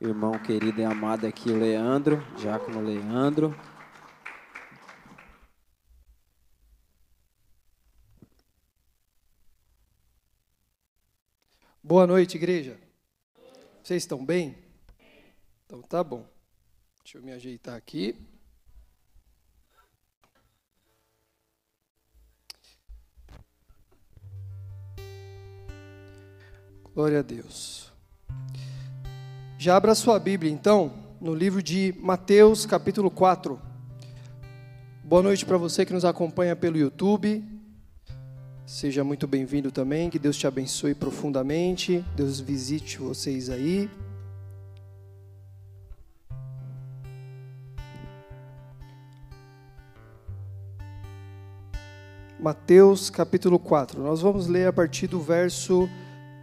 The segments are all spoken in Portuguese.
irmão querido e amado aqui, Leandro, Diácono Leandro. Boa noite, igreja. Vocês estão bem? Então tá bom. Deixa eu me ajeitar aqui. Glória a Deus. Já abra sua Bíblia, então, no livro de Mateus, capítulo 4. Boa noite para você que nos acompanha pelo YouTube. Seja muito bem-vindo também. Que Deus te abençoe profundamente. Deus visite vocês aí. Mateus capítulo 4. Nós vamos ler a partir do verso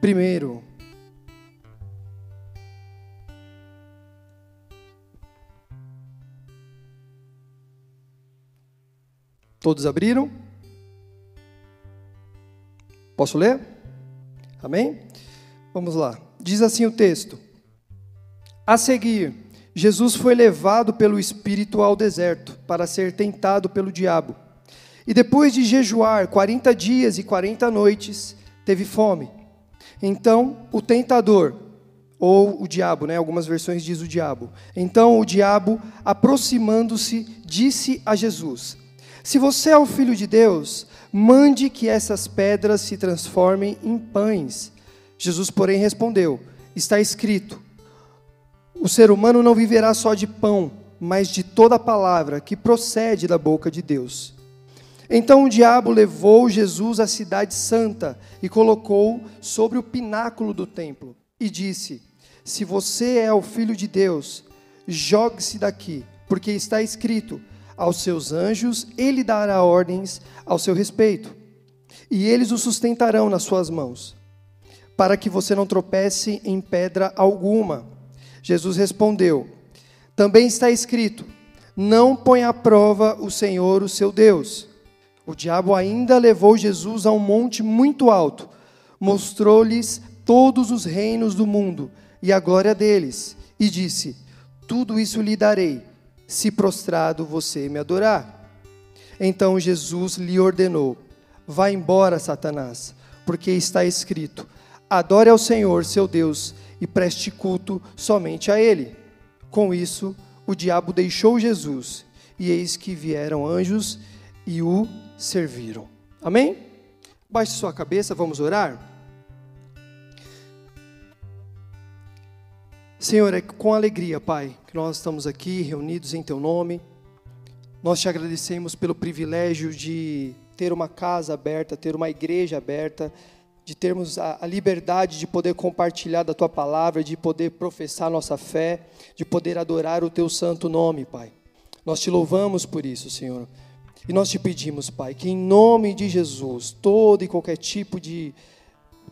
Primeiro, todos abriram? Posso ler? Amém? Vamos lá. Diz assim o texto: A seguir, Jesus foi levado pelo Espírito ao deserto para ser tentado pelo diabo. E depois de jejuar 40 dias e 40 noites, teve fome. Então o tentador, ou o diabo, né? Algumas versões diz o diabo. Então o diabo, aproximando-se, disse a Jesus: Se você é o filho de Deus, mande que essas pedras se transformem em pães. Jesus, porém, respondeu: Está escrito: O ser humano não viverá só de pão, mas de toda palavra que procede da boca de Deus. Então o diabo levou Jesus à cidade santa e colocou sobre o pináculo do templo e disse: Se você é o filho de Deus, jogue-se daqui, porque está escrito: aos seus anjos ele dará ordens ao seu respeito, e eles o sustentarão nas suas mãos, para que você não tropece em pedra alguma. Jesus respondeu: Também está escrito: Não ponha à prova o Senhor, o seu Deus. O diabo ainda levou Jesus a um monte muito alto, mostrou-lhes todos os reinos do mundo e a glória deles, e disse: Tudo isso lhe darei, se prostrado você me adorar. Então Jesus lhe ordenou: Vá embora, Satanás, porque está escrito: Adore ao Senhor, seu Deus, e preste culto somente a Ele. Com isso, o diabo deixou Jesus, e eis que vieram anjos e o serviram. Amém? Baixe sua cabeça, vamos orar. Senhor, é com alegria, Pai, que nós estamos aqui reunidos em Teu nome. Nós te agradecemos pelo privilégio de ter uma casa aberta, ter uma igreja aberta, de termos a, a, liberdade de poder compartilhar da Tua palavra, de poder professar nossa fé, de poder adorar o Teu santo nome, Pai. Nós te louvamos por isso, Senhor. E nós te pedimos, Pai, que em nome de Jesus, todo e qualquer tipo de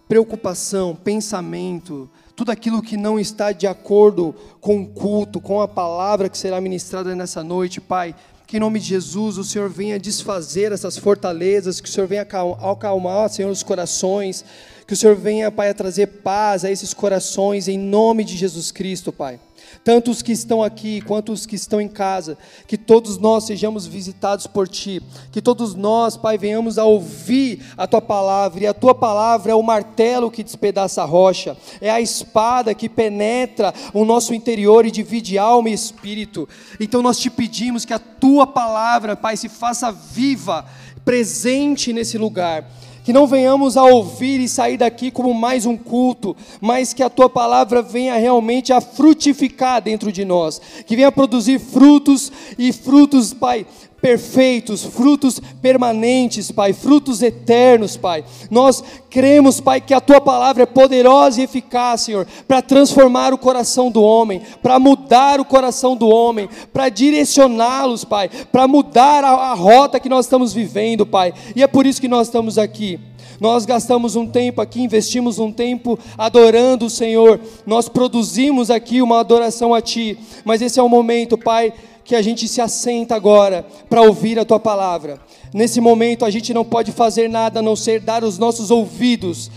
preocupação, pensamento, tudo aquilo que não está de acordo com o culto, com a palavra que será ministrada nessa noite, Pai, que em nome de Jesus o Senhor venha desfazer essas fortalezas, que o Senhor venha acalmar, Senhor, os corações, que o Senhor venha, Pai, a trazer paz a esses corações, em nome de Jesus Cristo, Pai tanto os que estão aqui quanto os que estão em casa, que todos nós sejamos visitados por Ti, que todos nós, Pai, venhamos a ouvir a Tua palavra, e a Tua palavra é o martelo que despedaça a rocha, é a espada que penetra o nosso interior e divide alma e espírito. Então nós te pedimos que a Tua palavra, Pai, se faça viva, presente nesse lugar que não venhamos a ouvir e sair daqui como mais um culto, mas que a tua palavra venha realmente a frutificar dentro de nós, que venha produzir frutos e frutos, Pai, perfeitos, frutos permanentes, Pai, frutos eternos, Pai. Nós cremos, Pai, que a tua palavra é poderosa e eficaz, Senhor, para transformar o coração do homem, para mudar o coração do homem, para direcioná-los, Pai, para mudar a, a rota que nós estamos vivendo, Pai. E é por isso que nós estamos aqui. Nós gastamos um tempo aqui, investimos um tempo adorando o Senhor. Nós produzimos aqui uma adoração a Ti. Mas esse é o momento, Pai, que a gente se assenta agora para ouvir a tua palavra. Nesse momento a gente não pode fazer nada a não ser dar os nossos ouvidos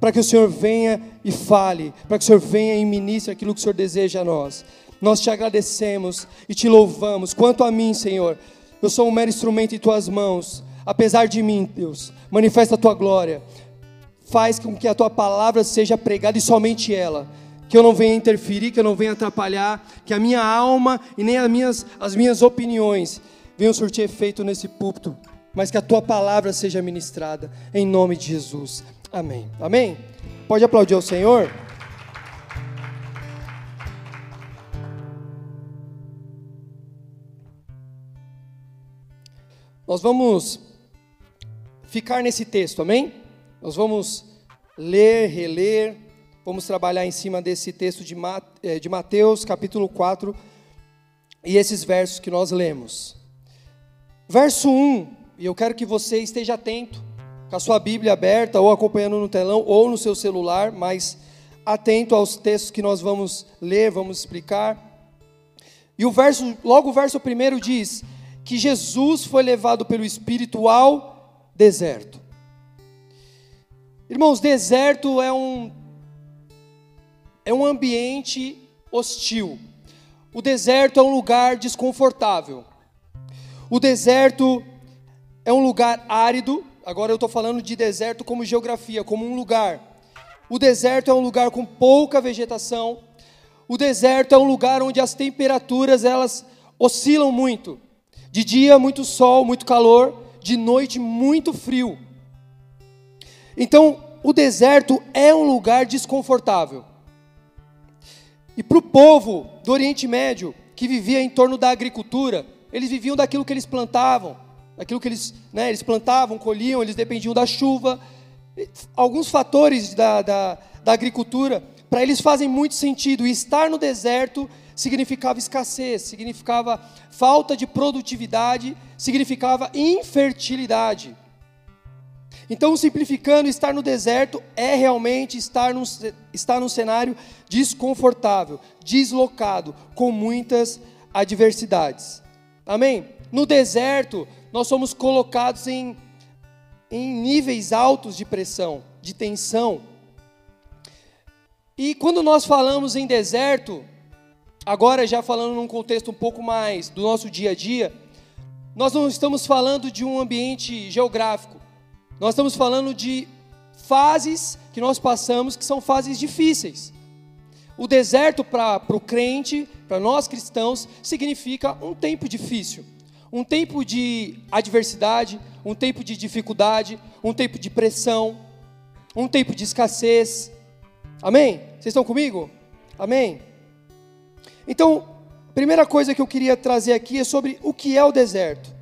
para que o Senhor venha e fale, para que o Senhor venha e ministre aquilo que o Senhor deseja a nós. Nós te agradecemos e te louvamos. Quanto a mim, Senhor, eu sou um mero instrumento em tuas mãos. Apesar de mim, Deus, manifesta a tua glória. Faz com que a tua palavra seja pregada e somente ela. Que eu não venha interferir, que eu não venha atrapalhar, que a minha alma e nem as minhas, as minhas opiniões venham surtir efeito nesse púlpito, mas que a tua palavra seja ministrada, em nome de Jesus. Amém. Amém? Pode aplaudir ao Senhor? Nós vamos ficar nesse texto, amém? Nós vamos ler, reler, vamos trabalhar em cima desse texto eh, de Mateus, capítulo 4, e esses versos que nós lemos. Verso 1, e eu quero que você esteja atento, com a sua Bíblia aberta, ou acompanhando no telão, ou no seu celular, mas atento aos textos que nós vamos ler, vamos explicar. E o verso, logo o verso primeiro diz: que Jesus foi levado pelo Espírito ao deserto. Irmãos, deserto é um é um ambiente hostil. O deserto é um lugar desconfortável. O deserto é um lugar árido. Agora eu estou falando de deserto como geografia, como um lugar. O deserto é um lugar com pouca vegetação. O deserto é um lugar onde as temperaturas elas oscilam muito. De dia, muito sol, muito calor, de noite, muito frio. Então, o deserto é um lugar desconfortável. E para o povo do Oriente Médio, que vivia em torno da agricultura, eles viviam daquilo que eles plantavam, daquilo que eles, né, eles plantavam, colhiam, eles dependiam da chuva. Alguns fatores da, da, da agricultura, para eles fazem muito sentido. E estar no deserto significava escassez, significava falta de produtividade, significava infertilidade. Então, simplificando, estar no deserto é realmente estar num, estar num cenário desconfortável, deslocado, com muitas adversidades. Amém? No deserto, nós somos colocados em, em níveis altos de pressão, de tensão. E quando nós falamos em deserto, Agora, já falando num contexto um pouco mais do nosso dia a dia, nós não estamos falando de um ambiente geográfico, nós estamos falando de fases que nós passamos que são fases difíceis. O deserto para o crente, para nós cristãos, significa um tempo difícil, um tempo de adversidade, um tempo de dificuldade, um tempo de pressão, um tempo de escassez. Amém? Vocês estão comigo? Amém? Então, primeira coisa que eu queria trazer aqui é sobre o que é o deserto.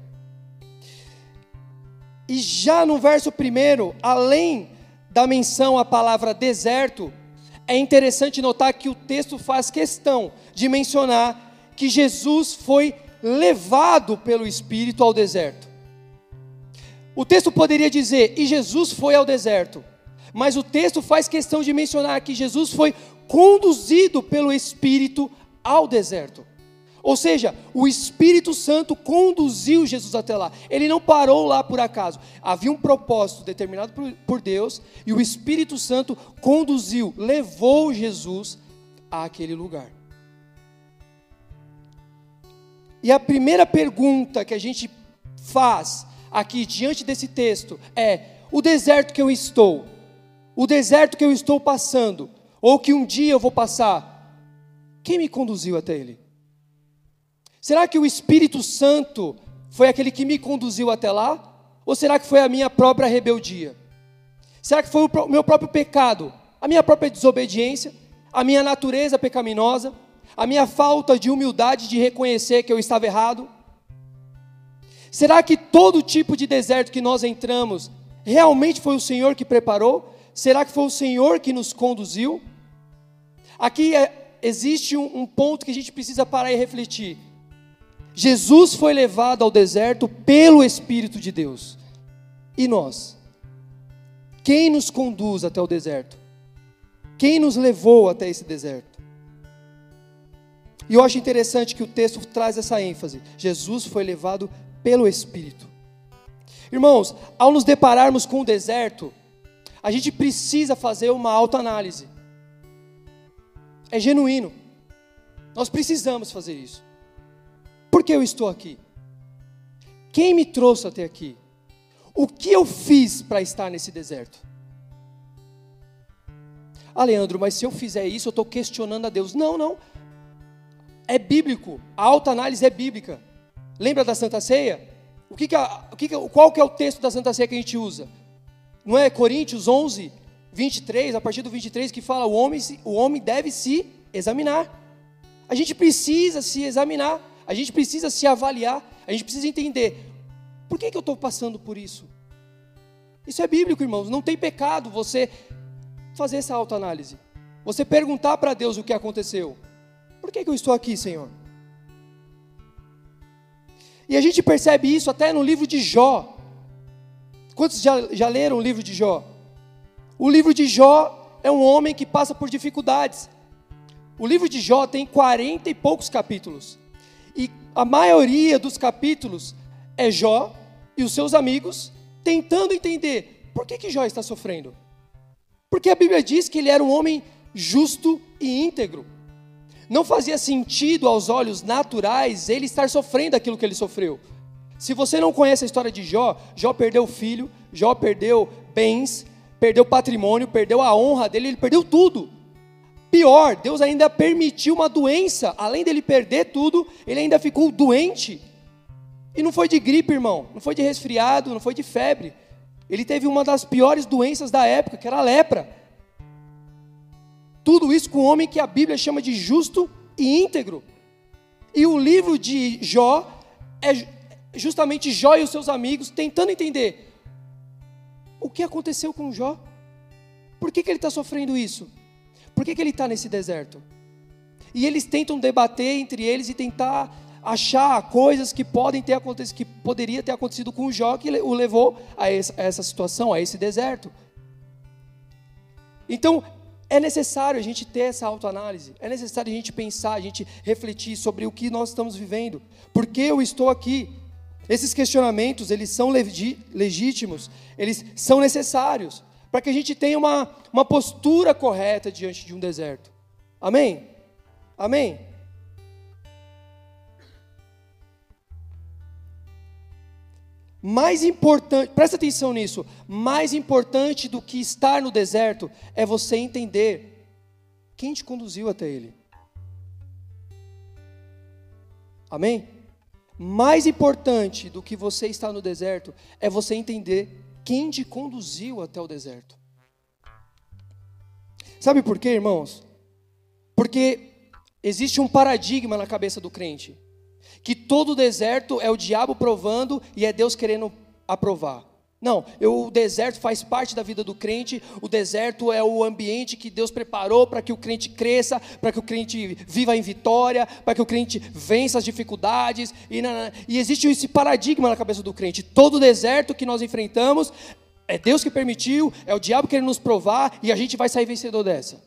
E já no verso primeiro, além da menção à palavra deserto, é interessante notar que o texto faz questão de mencionar que Jesus foi levado pelo Espírito ao deserto. O texto poderia dizer, e Jesus foi ao deserto, mas o texto faz questão de mencionar que Jesus foi conduzido pelo Espírito ao deserto. Ou seja, o Espírito Santo conduziu Jesus até lá. Ele não parou lá por acaso. Havia um propósito determinado por Deus e o Espírito Santo conduziu, levou Jesus àquele lugar. E a primeira pergunta que a gente faz aqui diante desse texto é: o deserto que eu estou, o deserto que eu estou passando, ou que um dia eu vou passar, quem me conduziu até Ele? Será que o Espírito Santo foi aquele que me conduziu até lá? Ou será que foi a minha própria rebeldia? Será que foi o meu próprio pecado? A minha própria desobediência? A minha natureza pecaminosa? A minha falta de humildade de reconhecer que eu estava errado? Será que todo tipo de deserto que nós entramos realmente foi o Senhor que preparou? Será que foi o Senhor que nos conduziu? Aqui é, existe um, um ponto que a gente precisa parar e refletir. Jesus foi levado ao deserto pelo Espírito de Deus. E nós? Quem nos conduz até o deserto? Quem nos levou até esse deserto? E eu acho interessante que o texto traz essa ênfase. Jesus foi levado pelo Espírito. Irmãos, ao nos depararmos com o deserto, a gente precisa fazer uma autoanálise. É genuíno. Nós precisamos fazer isso. Por que eu estou aqui? Quem me trouxe até aqui? O que eu fiz para estar nesse deserto? Ah, Leandro, mas se eu fizer isso, eu estou questionando a Deus. Não, não. É bíblico. A autoanálise é bíblica. Lembra da Santa Ceia? O que que a, o que que, qual que é o texto da Santa Ceia que a gente usa? Não é Coríntios 11, 23, a partir do 23, que fala o homem, o homem deve se examinar. A gente precisa se examinar, a gente precisa se avaliar, a gente precisa entender por que, que eu estou passando por isso. Isso é bíblico, irmãos. Não tem pecado você fazer essa autoanálise. Você perguntar para Deus o que aconteceu. Por que, que eu estou aqui, Senhor? E a gente percebe isso até no livro de Jó. Quantos já, já leram o livro de Jó? O livro de Jó é um homem que passa por dificuldades. O livro de Jó tem 40 e poucos capítulos. E a maioria dos capítulos é Jó e os seus amigos tentando entender por que, que Jó está sofrendo. Porque a Bíblia diz que ele era um homem justo e íntegro. Não fazia sentido aos olhos naturais ele estar sofrendo aquilo que ele sofreu. Se você não conhece a história de Jó, Jó perdeu filho, Jó perdeu bens, perdeu patrimônio, perdeu a honra dele, ele perdeu tudo. Pior, Deus ainda permitiu uma doença, além dele perder tudo, ele ainda ficou doente. E não foi de gripe, irmão, não foi de resfriado, não foi de febre. Ele teve uma das piores doenças da época, que era a lepra. Tudo isso com um homem que a Bíblia chama de justo e íntegro. E o livro de Jó é justamente Jó e os seus amigos tentando entender o que aconteceu com Jó. Por que, que ele está sofrendo isso? Por que, que ele está nesse deserto? E eles tentam debater entre eles e tentar achar coisas que podem ter acontecido, que poderia ter acontecido com Jó que o levou a essa situação, a esse deserto. Então, é necessário a gente ter essa autoanálise, é necessário a gente pensar, a gente refletir sobre o que nós estamos vivendo. Por que eu estou aqui? Esses questionamentos, eles são legítimos, eles são necessários, para que a gente tenha uma, uma postura correta diante de um deserto. Amém? Amém? Mais importante, presta atenção nisso, mais importante do que estar no deserto é você entender quem te conduziu até ele. Amém? Mais importante do que você estar no deserto é você entender quem te conduziu até o deserto. Sabe por quê, irmãos? Porque existe um paradigma na cabeça do crente que todo deserto é o diabo provando e é Deus querendo aprovar. Não, eu, o deserto faz parte da vida do crente, o deserto é o ambiente que Deus preparou para que o crente cresça, para que o crente viva em vitória, para que o crente vença as dificuldades, e, e existe esse paradigma na cabeça do crente: todo deserto que nós enfrentamos é Deus que permitiu, é o diabo querendo nos provar, e a gente vai sair vencedor dessa.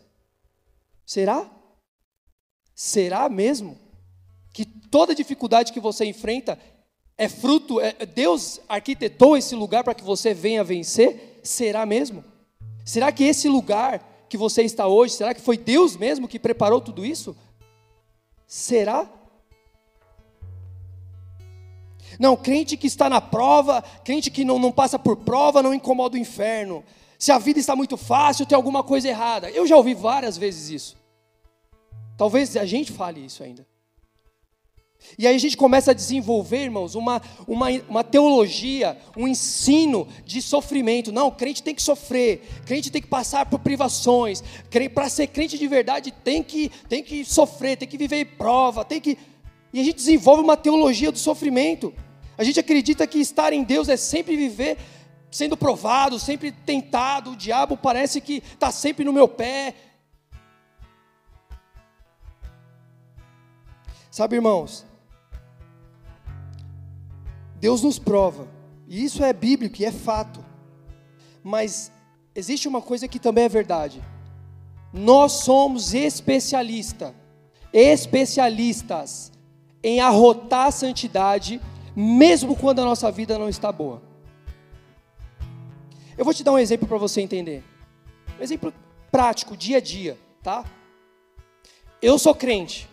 Será? Será mesmo? que toda dificuldade que você enfrenta é fruto, é, Deus arquitetou esse lugar para que você venha vencer? Será mesmo? Será que esse lugar que você está hoje, será que foi Deus mesmo que preparou tudo isso? Será? Não, crente que está na prova, crente que não, não passa por prova, não incomoda o inferno. Se a vida está muito fácil, tem alguma coisa errada. Eu já ouvi várias vezes isso. Talvez a gente fale isso ainda. E aí a gente começa a desenvolver, irmãos, uma, uma, uma teologia, um ensino de sofrimento. Não, crente tem que sofrer, crente tem que passar por privações, para ser crente de verdade tem que, tem que sofrer, tem que viver prova, tem que. E a gente desenvolve uma teologia do sofrimento. A gente acredita que estar em Deus é sempre viver sendo provado, sempre tentado. O diabo parece que está sempre no meu pé. Sabe, irmãos, Deus nos prova, e isso é bíblico e é fato. Mas existe uma coisa que também é verdade. Nós somos especialista, especialistas em arrotar a santidade, mesmo quando a nossa vida não está boa. Eu vou te dar um exemplo para você entender. Um exemplo prático, dia a dia, tá? Eu sou crente.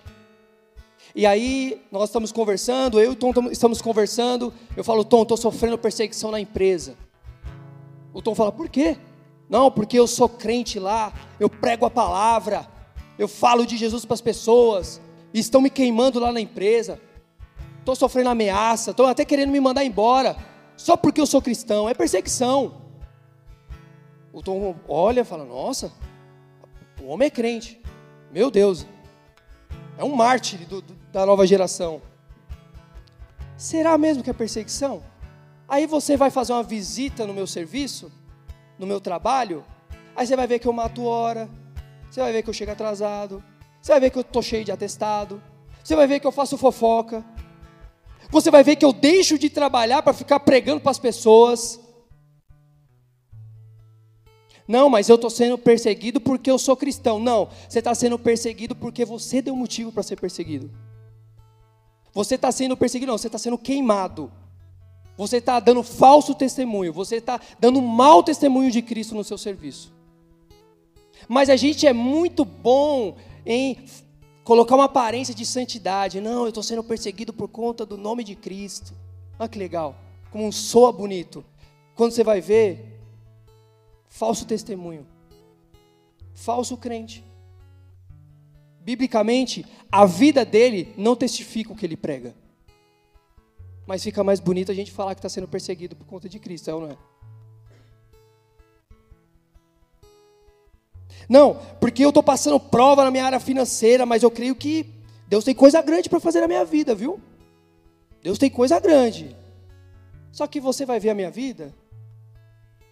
E aí, nós estamos conversando, eu e o Tom estamos conversando. Eu falo, Tom, estou sofrendo perseguição na empresa. O Tom fala, por quê? Não, porque eu sou crente lá, eu prego a palavra, eu falo de Jesus para as pessoas, e estão me queimando lá na empresa. Estou sofrendo ameaça, estão até querendo me mandar embora, só porque eu sou cristão. É perseguição. O Tom olha e fala: Nossa, o homem é crente. Meu Deus, é um mártir do, do, da nova geração. Será mesmo que é perseguição? Aí você vai fazer uma visita no meu serviço, no meu trabalho, aí você vai ver que eu mato hora, você vai ver que eu chego atrasado, você vai ver que eu estou cheio de atestado, você vai ver que eu faço fofoca, você vai ver que eu deixo de trabalhar para ficar pregando para as pessoas. Não, mas eu estou sendo perseguido porque eu sou cristão. Não, você está sendo perseguido porque você deu motivo para ser perseguido. Você está sendo perseguido, não, você está sendo queimado. Você está dando falso testemunho. Você está dando mau testemunho de Cristo no seu serviço. Mas a gente é muito bom em colocar uma aparência de santidade. Não, eu estou sendo perseguido por conta do nome de Cristo. Olha que legal. Como um soa bonito. Quando você vai ver, falso testemunho, falso crente. Biblicamente, a vida dele não testifica o que ele prega. Mas fica mais bonito a gente falar que está sendo perseguido por conta de Cristo, é ou não é? Não, porque eu estou passando prova na minha área financeira, mas eu creio que Deus tem coisa grande para fazer na minha vida, viu? Deus tem coisa grande. Só que você vai ver a minha vida,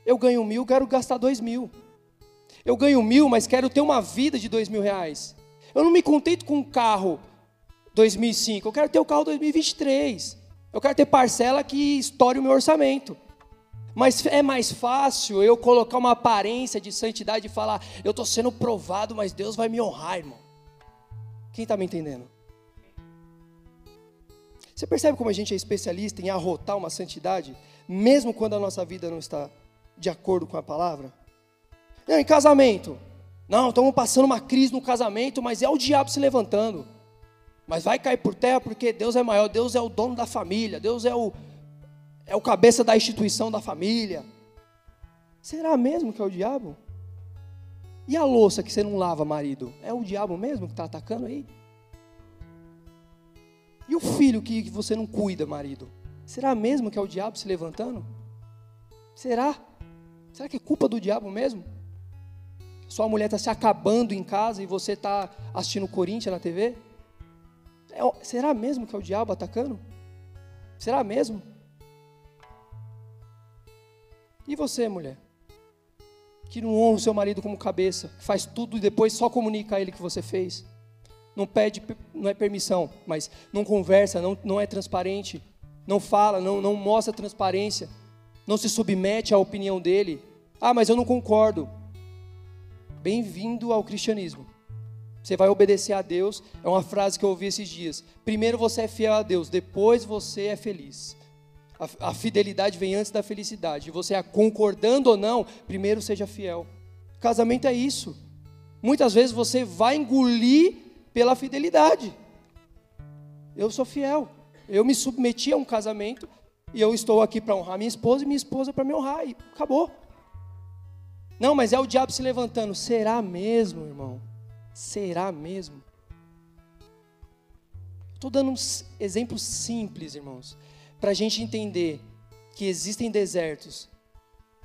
eu ganho mil, quero gastar dois mil. Eu ganho mil, mas quero ter uma vida de dois mil reais. Eu não me contento com um carro 2005, eu quero ter o carro 2023. Eu quero ter parcela que estoure o meu orçamento. Mas é mais fácil eu colocar uma aparência de santidade e falar, eu estou sendo provado, mas Deus vai me honrar, irmão. Quem está me entendendo? Você percebe como a gente é especialista em arrotar uma santidade, mesmo quando a nossa vida não está de acordo com a palavra? Não, em casamento. Não, estamos passando uma crise no casamento, mas é o diabo se levantando. Mas vai cair por terra porque Deus é maior, Deus é o dono da família, Deus é o, é o cabeça da instituição da família. Será mesmo que é o diabo? E a louça que você não lava, marido? É o diabo mesmo que está atacando aí? E o filho que você não cuida, marido? Será mesmo que é o diabo se levantando? Será? Será que é culpa do diabo mesmo? Sua mulher está se acabando em casa e você está assistindo Corinthians na TV? É, será mesmo que é o diabo atacando? Será mesmo? E você, mulher? Que não honra o seu marido como cabeça, que faz tudo e depois só comunica a ele que você fez. Não pede, não é permissão, mas não conversa, não, não é transparente, não fala, não, não mostra transparência não se submete à opinião dele. Ah, mas eu não concordo. Bem-vindo ao cristianismo. Você vai obedecer a Deus. É uma frase que eu ouvi esses dias. Primeiro você é fiel a Deus, depois você é feliz. A, a fidelidade vem antes da felicidade. Você é concordando ou não, primeiro seja fiel. Casamento é isso. Muitas vezes você vai engolir pela fidelidade. Eu sou fiel. Eu me submeti a um casamento e eu estou aqui para honrar minha esposa e minha esposa para me honrar. E acabou. Não, mas é o diabo se levantando. Será mesmo, irmão? Será mesmo? Estou dando uns exemplos simples, irmãos, para a gente entender que existem desertos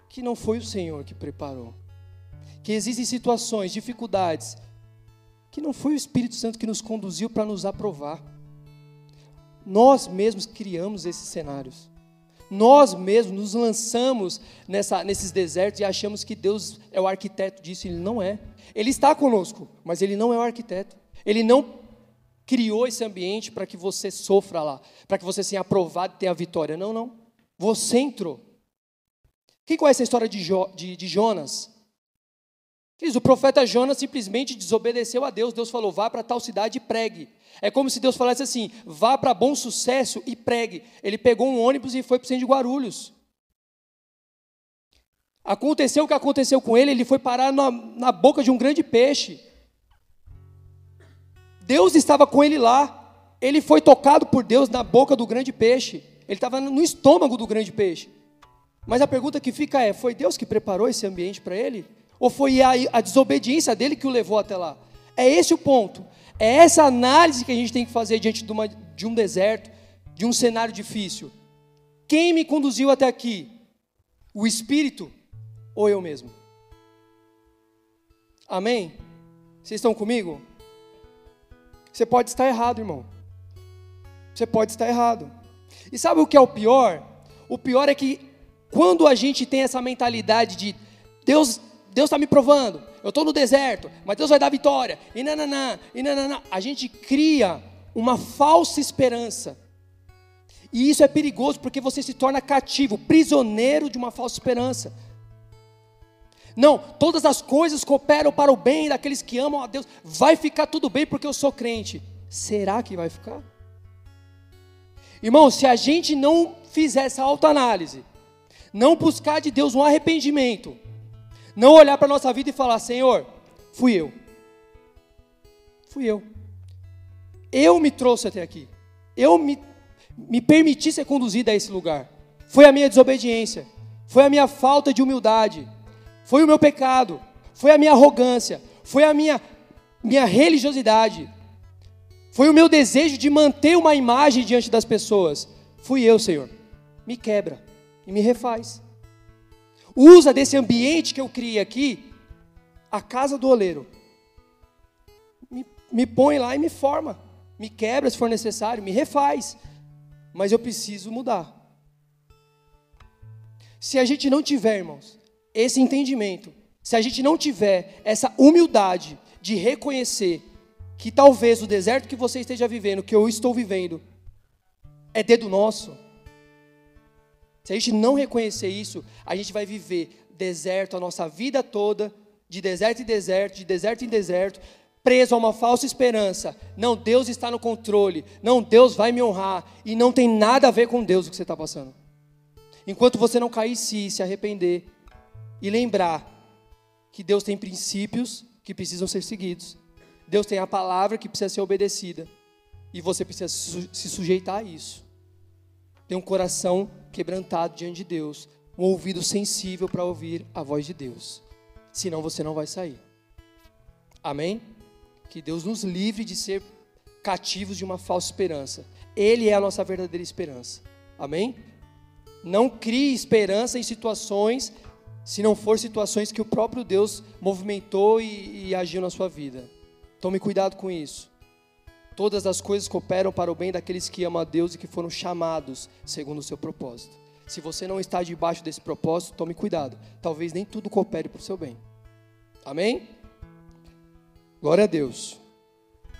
que não foi o Senhor que preparou, que existem situações, dificuldades que não foi o Espírito Santo que nos conduziu para nos aprovar. Nós mesmos criamos esses cenários. Nós mesmos nos lançamos nessa, nesses desertos e achamos que Deus é o arquiteto disso. Ele não é. Ele está conosco, mas ele não é o arquiteto. Ele não criou esse ambiente para que você sofra lá, para que você seja aprovado e tenha a vitória. Não, não. Você entrou. Quem conhece a história de, jo, de, de Jonas? Diz, o profeta Jonas simplesmente desobedeceu a Deus. Deus falou: vá para tal cidade e pregue. É como se Deus falasse assim: vá para bom sucesso e pregue. Ele pegou um ônibus e foi para o centro de Guarulhos. Aconteceu o que aconteceu com ele, ele foi parar na, na boca de um grande peixe. Deus estava com ele lá. Ele foi tocado por Deus na boca do grande peixe. Ele estava no estômago do grande peixe. Mas a pergunta que fica é: foi Deus que preparou esse ambiente para ele? Ou foi a, a, desobediência dele que o levou até lá? É esse o ponto. É essa análise que a gente tem que fazer diante de, uma, de um deserto, de um cenário difícil. Quem me conduziu até aqui? O Espírito ou eu mesmo? Amém? Vocês estão comigo? Você pode estar errado, irmão. Você pode estar errado. E sabe o que é o pior? O pior é que quando a gente tem essa mentalidade de Deus Deus está me provando, eu estou no deserto, mas Deus vai dar vitória, e nananã, e nananã, a gente cria uma falsa esperança. E isso é perigoso porque você se torna cativo, prisioneiro de uma falsa esperança. Não, todas as coisas cooperam para o bem daqueles que amam a Deus. Vai ficar tudo bem porque eu sou crente. Será que vai ficar? Irmão, se a gente não fizer essa autoanálise, não buscar de Deus um arrependimento, não olhar para a nossa vida e falar: Senhor, fui eu. Fui eu. Eu me trouxe até aqui. Eu me, me permiti ser conduzido a esse lugar. Foi a minha desobediência. Foi a minha falta de humildade. Foi o meu pecado. Foi a minha arrogância. Foi a minha, minha religiosidade. Foi o meu desejo de manter uma imagem diante das pessoas. Fui eu, Senhor. Me quebra e me refaz. Usa desse ambiente que eu criei aqui, a casa do oleiro. Me, me põe lá e me forma. Me quebra se for necessário, me refaz. Mas eu preciso mudar. Se a gente não tiver, irmãos, esse entendimento, se a gente não tiver essa humildade de reconhecer que talvez o deserto que você esteja vivendo, que eu estou vivendo, é dedo nosso. Se a gente não reconhecer isso, a gente vai viver deserto a nossa vida toda, de deserto em deserto, de deserto em deserto, preso a uma falsa esperança. Não, Deus está no controle. Não, Deus vai me honrar. E não tem nada a ver com Deus o que você está passando. Enquanto você não cair em si, se arrepender e lembrar que Deus tem princípios que precisam ser seguidos. Deus tem a palavra que precisa ser obedecida. E você precisa se sujeitar a isso. Tem um coração quebrantado diante de Deus, um ouvido sensível para ouvir a voz de Deus. Senão você não vai sair. Amém? Que Deus nos livre de ser cativos de uma falsa esperança. Ele é a nossa verdadeira esperança. Amém? Não crie esperança em situações, se não for situações que o próprio Deus movimentou e, e agiu na sua vida. Tome cuidado com isso. Todas as coisas cooperam para o bem daqueles que amam a Deus e que foram chamados segundo o seu propósito. Se você não está debaixo desse propósito, tome cuidado. Talvez nem tudo coopere para o seu bem. Amém? Glória a Deus.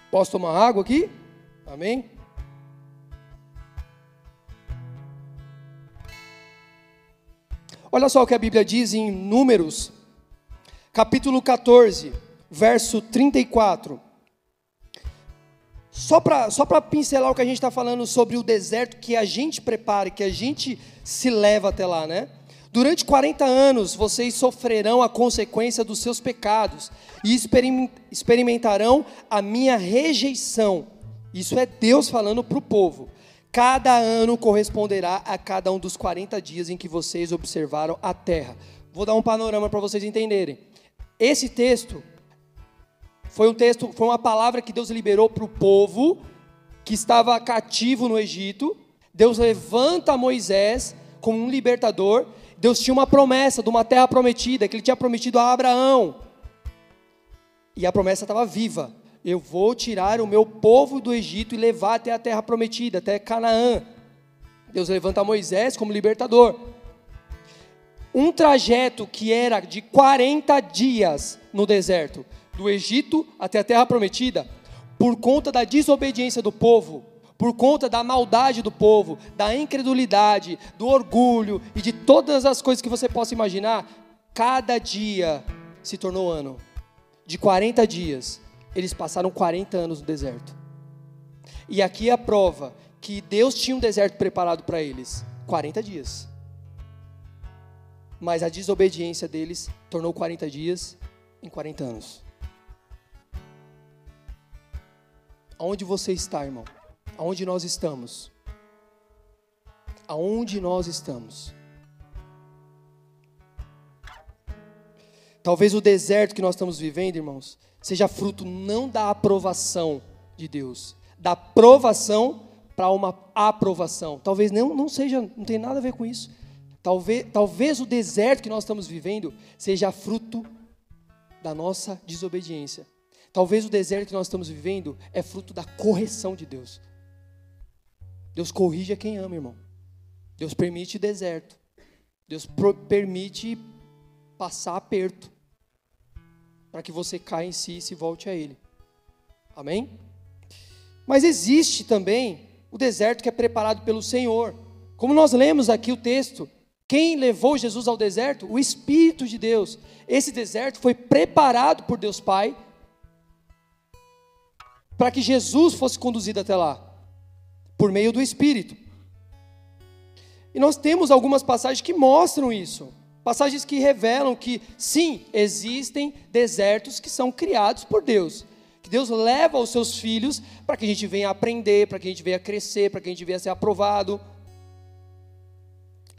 Posso tomar água aqui? Amém? Olha só o que a Bíblia diz em Números, capítulo 14 verso 34. Só para só pincelar o que a gente está falando sobre o deserto que a gente prepara, que a gente se leva até lá, né? Durante 40 anos vocês sofrerão a consequência dos seus pecados e experimentarão a minha rejeição. Isso é Deus falando para o povo. Cada ano corresponderá a cada um dos 40 dias em que vocês observaram a terra. Vou dar um panorama para vocês entenderem. Esse texto foi um texto, foi uma palavra que Deus liberou para o povo que estava cativo no Egito. Deus levanta Moisés como um libertador. Deus tinha uma promessa de uma terra prometida que ele tinha prometido a Abraão. E a promessa estava viva. Eu vou tirar o meu povo do Egito e levar até a terra prometida, até Canaã. Deus levanta Moisés como libertador. Um trajeto que era de 40 dias no deserto do Egito até a terra prometida, por conta da desobediência do povo, por conta da maldade do povo, da incredulidade, do orgulho e de todas as coisas que você possa imaginar, cada dia se tornou ano. De 40 dias, eles passaram 40 anos no deserto. E aqui é a prova que Deus tinha um deserto preparado para eles 40 dias. mas a desobediência deles tornou 40 dias em 40 anos. Aonde você está, irmão? Aonde nós estamos? Aonde nós estamos? Talvez o deserto que nós estamos vivendo, irmãos, seja fruto não da aprovação de Deus, da provação para uma aprovação. Talvez não, não seja, não tem nada a ver com isso. Talvez, talvez o deserto que nós estamos vivendo seja fruto da nossa desobediência. Talvez o deserto que nós estamos vivendo é fruto da correção de Deus. Deus corrige a quem ama, irmão. Deus permite deserto. Deus permite passar aperto para que você caia em si e se volte a Ele. Amém? Mas existe também o deserto que é preparado pelo Senhor. Como nós lemos aqui o texto, quem levou Jesus ao deserto? O Espírito de Deus. Esse deserto foi preparado por Deus Pai para que Jesus fosse conduzido até lá, por meio do Espírito. E nós temos algumas passagens que mostram isso. Passagens que revelam que, sim, existem desertos que são criados por Deus. Que Deus leva os seus filhos para que a gente venha aprender, para que a gente venha crescer, para que a gente venha ser aprovado.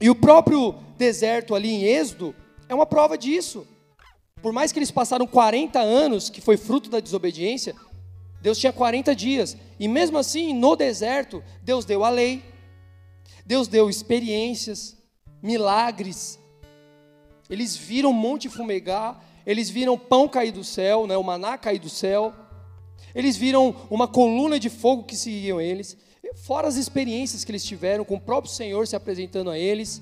E o próprio deserto ali em Êxodo é uma prova disso. Por mais que eles passaram 40 anos, que foi fruto da desobediência, Deus tinha 40 dias. E mesmo assim, no deserto, Deus deu a lei, Deus deu experiências, milagres. Eles viram o monte fumegar, eles viram pão cair do céu, né, o maná cair do céu. Eles viram uma coluna de fogo que seguiam eles. Fora as experiências que eles tiveram com o próprio Senhor se apresentando a eles.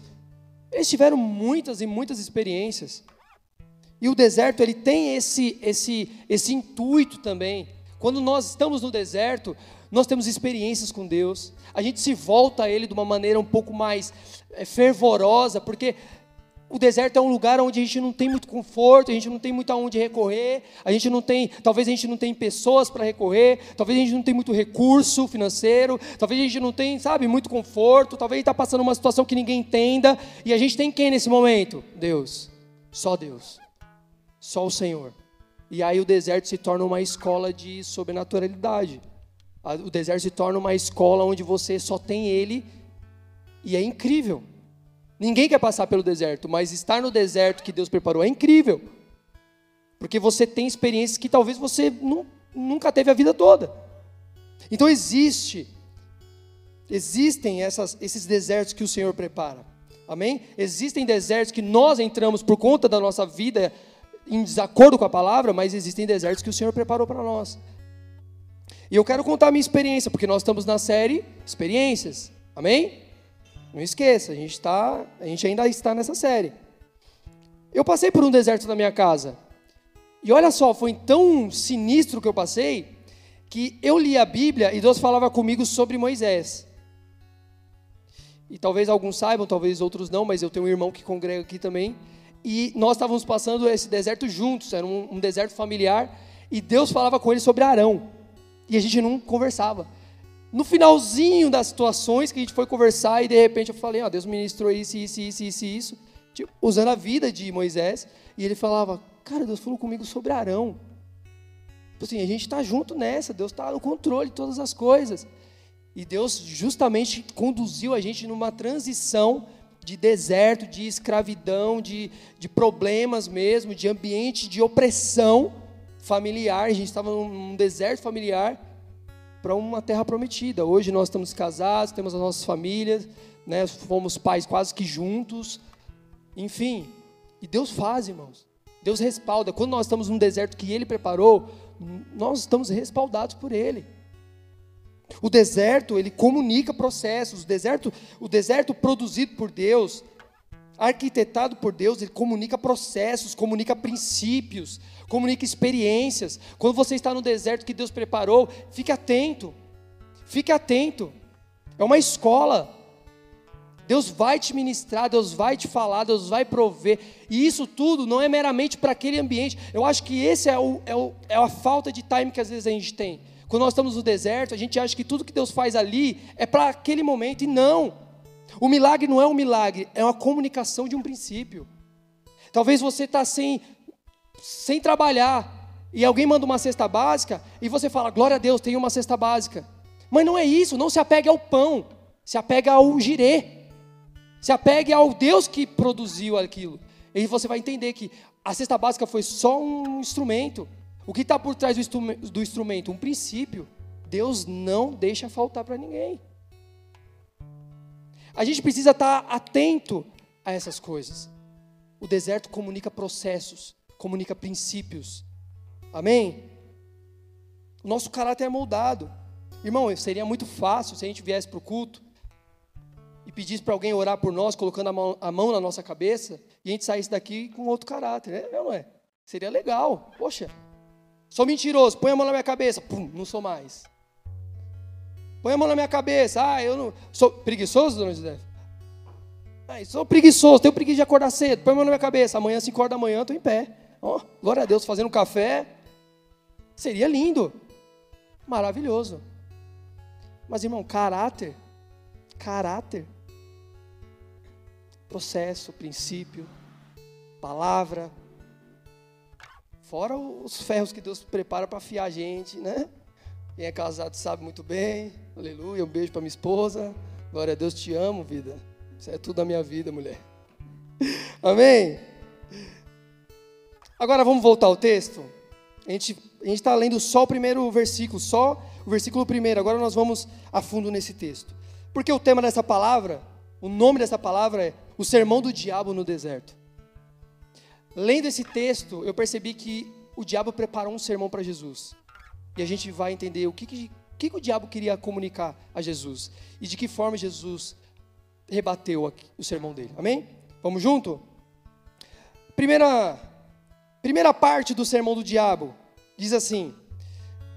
Eles tiveram muitas e muitas experiências. E o deserto ele tem esse esse esse intuito também quando nós estamos no deserto, nós temos experiências com Deus, a gente se volta a Ele de uma maneira um pouco mais é, fervorosa, porque o deserto é um lugar onde a gente não tem muito conforto, a gente não tem muito aonde recorrer, a gente não tem, talvez a gente não tem pessoas para recorrer, talvez a gente não tem muito recurso financeiro, talvez a gente não tem, sabe, muito conforto, talvez está passando uma situação que ninguém entenda, e a gente tem quem nesse momento? Deus, só Deus, só o Senhor. E aí o deserto se torna uma escola de sobrenaturalidade. O deserto se torna uma escola onde você só tem ele e é incrível. Ninguém quer passar pelo deserto, mas estar no deserto que Deus preparou é incrível. Porque você tem experiências que talvez você nunca teve a vida toda. Então existe, existem essas, esses desertos que o Senhor prepara. Amém? Existem desertos que nós entramos por conta da nossa vida em desacordo com a palavra, mas existem desertos que o Senhor preparou para nós. E eu quero contar a minha experiência, porque nós estamos na série Experiências. Amém? Não esqueça, a gente, tá, a gente ainda está nessa série. Eu passei por um deserto na minha casa. E olha só, foi tão sinistro que eu passei, que eu li a Bíblia e Deus falava comigo sobre Moisés. E talvez alguns saibam, talvez outros não, mas eu tenho um irmão que congrega aqui também. E nós estávamos passando esse deserto juntos, era um, um deserto familiar, e Deus falava com ele sobre Arão. E a gente não conversava. No finalzinho das situações que a gente foi conversar, e de repente eu falei, ah, Deus ministrou isso, isso, isso, isso, isso, tipo, usando a vida de Moisés, e ele falava, cara, Deus falou comigo sobre Arão. Tipo assim, a gente está junto nessa, Deus está no controle de todas as coisas. E Deus justamente conduziu a gente numa transição de deserto, de escravidão, de, de problemas mesmo, de ambiente de opressão familiar. A gente estava num deserto familiar para uma terra prometida. Hoje nós estamos casados, temos as nossas famílias, né? fomos pais quase que juntos. Enfim, e Deus faz, irmãos. Deus respalda. Quando nós estamos num deserto que Ele preparou, nós estamos respaldados por Ele. O deserto, ele comunica processos. O deserto, o deserto produzido por Deus, arquitetado por Deus, ele comunica processos, comunica princípios, comunica experiências. Quando você está no deserto que Deus preparou, fique atento. Fique atento. É uma escola. Deus vai te ministrar, Deus vai te falar, Deus vai prover. E isso tudo não é meramente para aquele ambiente. Eu acho que esse é, o, é, o, é a falta de time que às vezes a gente tem. Quando nós estamos no deserto, a gente acha que tudo que Deus faz ali é para aquele momento, e não. O milagre não é um milagre, é uma comunicação de um princípio. Talvez você está sem, sem trabalhar e alguém manda uma cesta básica e você fala, glória a Deus, tem uma cesta básica. Mas não é isso, não se apegue ao pão, se apegue ao girê, se apegue ao Deus que produziu aquilo. E você vai entender que a cesta básica foi só um instrumento. O que está por trás do instrumento? Um princípio. Deus não deixa faltar para ninguém. A gente precisa estar tá atento a essas coisas. O deserto comunica processos, comunica princípios. Amém? O nosso caráter é moldado. Irmão, seria muito fácil se a gente viesse para o culto e pedisse para alguém orar por nós, colocando a mão, a mão, na nossa cabeça, e a gente saísse daqui com outro caráter. É, não é? Seria legal. Poxa, sou mentiroso, põe a mão na minha cabeça. Pum, não sou mais. Põe a mão na minha cabeça. Ah, eu não. Sou preguiçoso, dona José? Ah, sou preguiçoso, tenho preguiça de acordar cedo. Põe a mão na minha cabeça. Amanhã, 5 horas da manhã, estou em pé. Oh, glória a Deus, fazendo café. Seria lindo. Maravilhoso. Mas, irmão, caráter. Caráter. Processo, princípio, palavra. Fora os ferros que Deus prepara para afiar a gente, né? Quem é casado sabe muito bem. Aleluia. Um beijo para minha esposa. Glória a Deus, te amo, vida. Isso é tudo da minha vida, mulher. Amém? Agora vamos voltar ao texto. A gente está lendo só o primeiro versículo, só o versículo primeiro. Agora nós vamos a fundo nesse texto. Porque o tema dessa palavra, o nome dessa palavra é O Sermão do Diabo no Deserto. Lendo esse texto, eu percebi que o diabo preparou um sermão para Jesus. E a gente vai entender o que, que, que, o diabo queria comunicar a Jesus. E de que forma Jesus rebateu o sermão dele. Amém? Vamos junto? Primeira, primeira parte do sermão do diabo diz assim: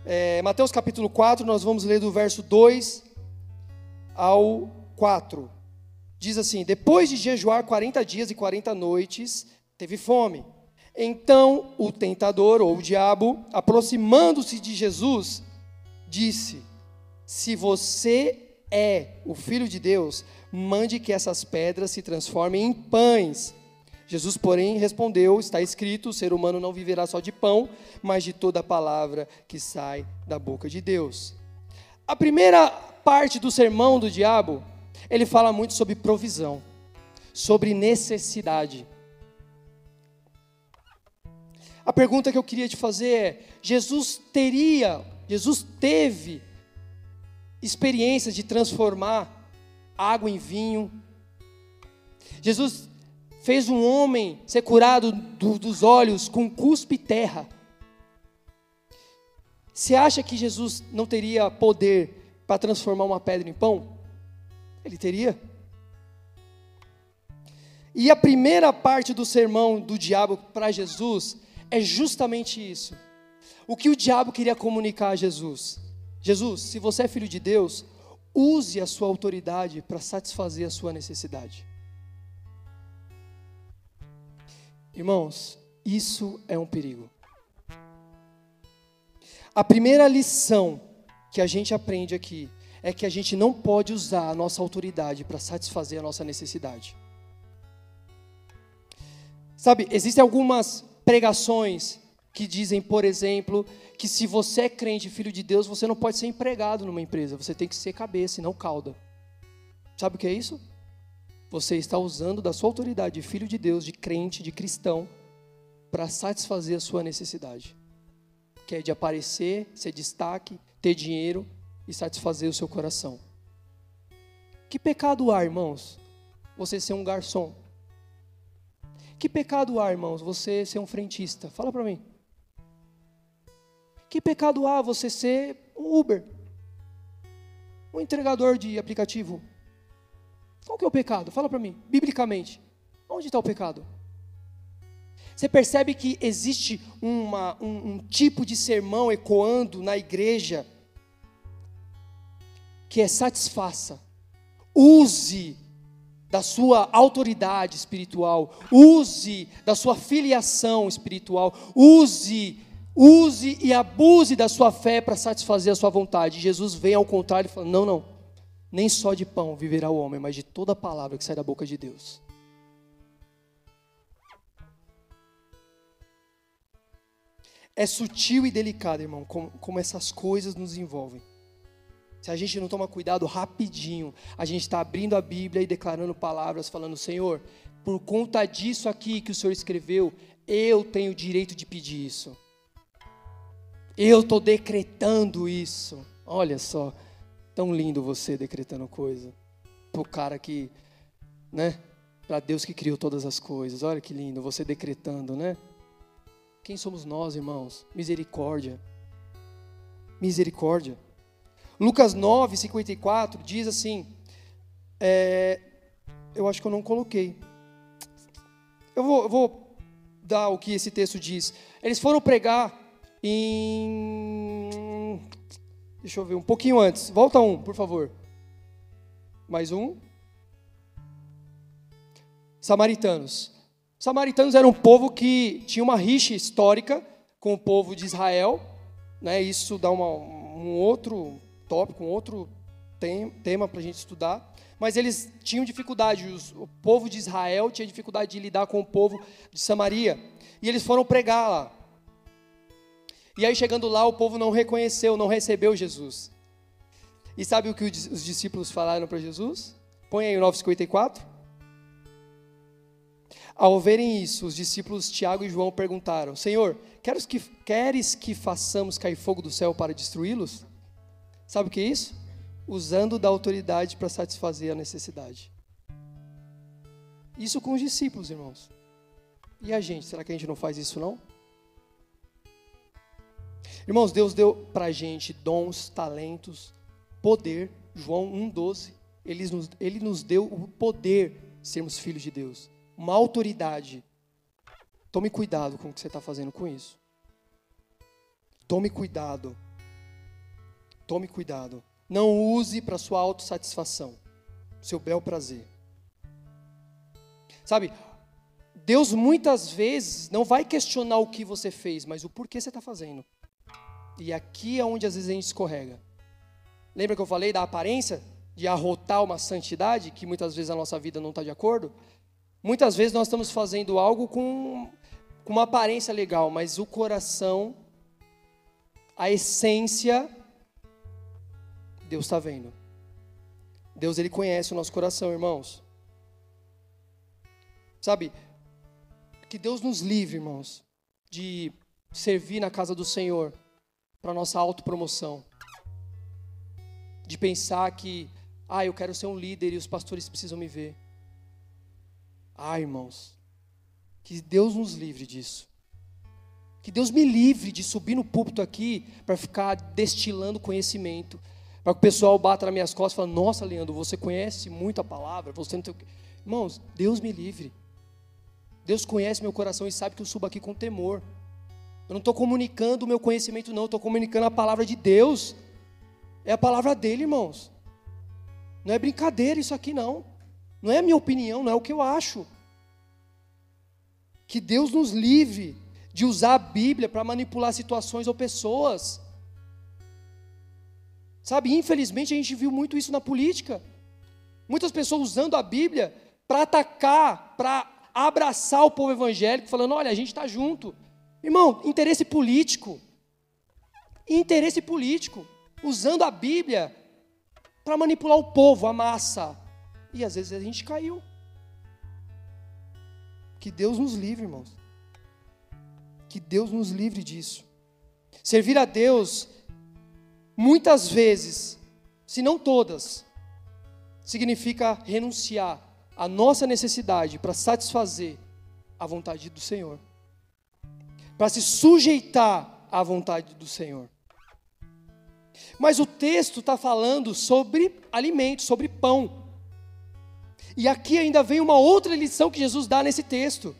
é, Mateus capítulo 4, nós vamos ler do verso 2 ao 4. Diz assim: Depois de jejuar 40 dias e 40 noites, teve fome. Então o tentador, ou o diabo, aproximando-se de Jesus, disse: Se você é o filho de Deus, mande que essas pedras se transformem em pães. Jesus, porém, respondeu: Está escrito: o ser humano não viverá só de pão, mas de toda palavra que sai da boca de Deus. A primeira parte do sermão do diabo, ele fala muito sobre provisão, sobre necessidade. A pergunta que eu queria te fazer é: Jesus teria, Jesus teve experiências de transformar água em vinho? Jesus fez um homem ser curado do, dos olhos com cuspe e terra. Você acha que Jesus não teria poder para transformar uma pedra em pão? Ele teria. E a primeira parte do sermão do diabo para Jesus é justamente isso. O que o diabo queria comunicar a Jesus? Jesus, se você é filho de Deus, use a sua autoridade para satisfazer a sua necessidade. Irmãos, isso é um perigo. A primeira lição que a gente aprende aqui é que a gente não pode usar a nossa autoridade para satisfazer a nossa necessidade. Sabe, existem algumas pregações que dizem, por exemplo, que se você é crente, filho de Deus, você não pode ser empregado numa empresa, você tem que ser cabeça e não cauda. Sabe o que é isso? Você está usando da sua autoridade de filho de Deus, de crente, de cristão, para satisfazer a sua necessidade, que é de aparecer, ser destaque, ter dinheiro e satisfazer o seu coração. Que pecado há, irmãos? Você ser um garçom, que pecado há, irmãos, você ser um frentista? Fala para mim. Que pecado há você ser um Uber? Um entregador de aplicativo? Qual que é o pecado? Fala para mim, biblicamente. Onde está o pecado? Você percebe que existe uma, um, um tipo de sermão ecoando na igreja que é satisfaça, use da sua autoridade espiritual, use da sua filiação espiritual, use, use e abuse da sua fé para satisfazer a sua vontade. Jesus vem ao contrário e fala: não, não, nem só de pão viverá o homem, mas de toda palavra que sai da boca de Deus. É sutil e delicado, irmão, como, como essas coisas nos envolvem. Se a gente não toma cuidado rapidinho, a gente está abrindo a Bíblia e declarando palavras, falando: Senhor, por conta disso aqui que o Senhor escreveu, eu tenho o direito de pedir isso. Eu estou decretando isso. Olha só, tão lindo você decretando coisa. Para o cara que, né? Para Deus que criou todas as coisas. Olha que lindo, você decretando, né? Quem somos nós, irmãos? Misericórdia. Misericórdia. Lucas 9, 54 diz assim: é, eu acho que eu não coloquei. Eu vou, eu vou dar o que esse texto diz. Eles foram pregar em. Deixa eu ver, um pouquinho antes. Volta um, por favor. Mais um. Samaritanos. Samaritanos era um povo que tinha uma rixa histórica com o povo de Israel. Né? Isso dá uma, um outro tópico, um outro tem, tema para a gente estudar. Mas eles tinham dificuldade, os, o povo de Israel tinha dificuldade de lidar com o povo de Samaria. E eles foram pregar lá. E aí, chegando lá, o povo não reconheceu, não recebeu Jesus. E sabe o que os discípulos falaram para Jesus? Põe aí o 954. Ao verem isso, os discípulos Tiago e João perguntaram: Senhor, queres que, queres que façamos cair fogo do céu para destruí-los? Sabe o que é isso? Usando da autoridade para satisfazer a necessidade. Isso com os discípulos, irmãos. E a gente, será que a gente não faz isso não? Irmãos, Deus deu para a gente dons, talentos, poder. João 1,12. Ele nos, ele nos deu o poder de sermos filhos de Deus. Uma autoridade. Tome cuidado com o que você está fazendo com isso. Tome cuidado. Tome cuidado. Não use para sua autossatisfação, seu bel prazer. Sabe, Deus muitas vezes não vai questionar o que você fez, mas o porquê você está fazendo. E aqui é onde às vezes a gente escorrega. Lembra que eu falei da aparência? De arrotar uma santidade, que muitas vezes a nossa vida não está de acordo? Muitas vezes nós estamos fazendo algo com, com uma aparência legal, mas o coração, a essência Deus está vendo. Deus ele conhece o nosso coração, irmãos. Sabe? Que Deus nos livre, irmãos, de servir na casa do Senhor para nossa autopromoção. De pensar que, ah, eu quero ser um líder e os pastores precisam me ver. Ah, irmãos, que Deus nos livre disso. Que Deus me livre de subir no púlpito aqui para ficar destilando conhecimento, para que o pessoal bata nas minhas costas e fale, nossa, Leandro, você conhece muito a palavra, você não tem... Irmãos, Deus me livre. Deus conhece meu coração e sabe que eu subo aqui com temor. Eu não estou comunicando o meu conhecimento, não, estou comunicando a palavra de Deus. É a palavra dele, irmãos. Não é brincadeira isso aqui, não. Não é a minha opinião, não é o que eu acho. Que Deus nos livre de usar a Bíblia para manipular situações ou pessoas. Sabe, infelizmente a gente viu muito isso na política. Muitas pessoas usando a Bíblia para atacar, para abraçar o povo evangélico, falando: olha, a gente está junto. Irmão, interesse político. Interesse político. Usando a Bíblia para manipular o povo, a massa. E às vezes a gente caiu. Que Deus nos livre, irmãos. Que Deus nos livre disso. Servir a Deus muitas vezes, se não todas, significa renunciar à nossa necessidade para satisfazer a vontade do Senhor, para se sujeitar à vontade do Senhor. Mas o texto está falando sobre alimento, sobre pão. E aqui ainda vem uma outra lição que Jesus dá nesse texto.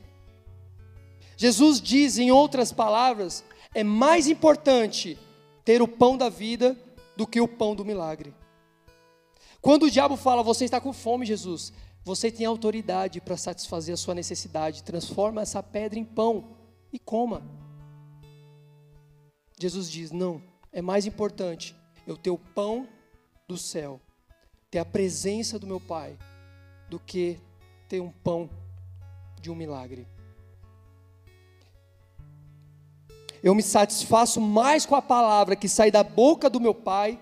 Jesus diz, em outras palavras, é mais importante ter o pão da vida do que o pão do milagre. Quando o diabo fala, você está com fome, Jesus, você tem autoridade para satisfazer a sua necessidade. Transforma essa pedra em pão e coma. Jesus diz: não, é mais importante eu ter o pão do céu, ter a presença do meu Pai, do que ter um pão de um milagre. Eu me satisfaço mais com a palavra que sai da boca do meu pai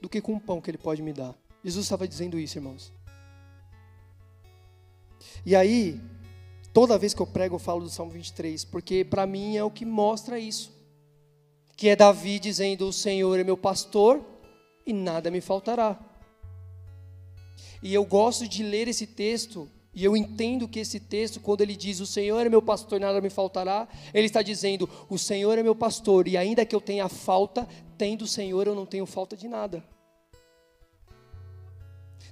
do que com o pão que ele pode me dar. Jesus estava dizendo isso, irmãos. E aí, toda vez que eu prego, eu falo do Salmo 23, porque para mim é o que mostra isso. Que é Davi dizendo: O Senhor é meu pastor e nada me faltará. E eu gosto de ler esse texto, e eu entendo que esse texto, quando ele diz: O Senhor é meu pastor e nada me faltará, ele está dizendo: O Senhor é meu pastor, e ainda que eu tenha falta, tendo o Senhor, eu não tenho falta de nada.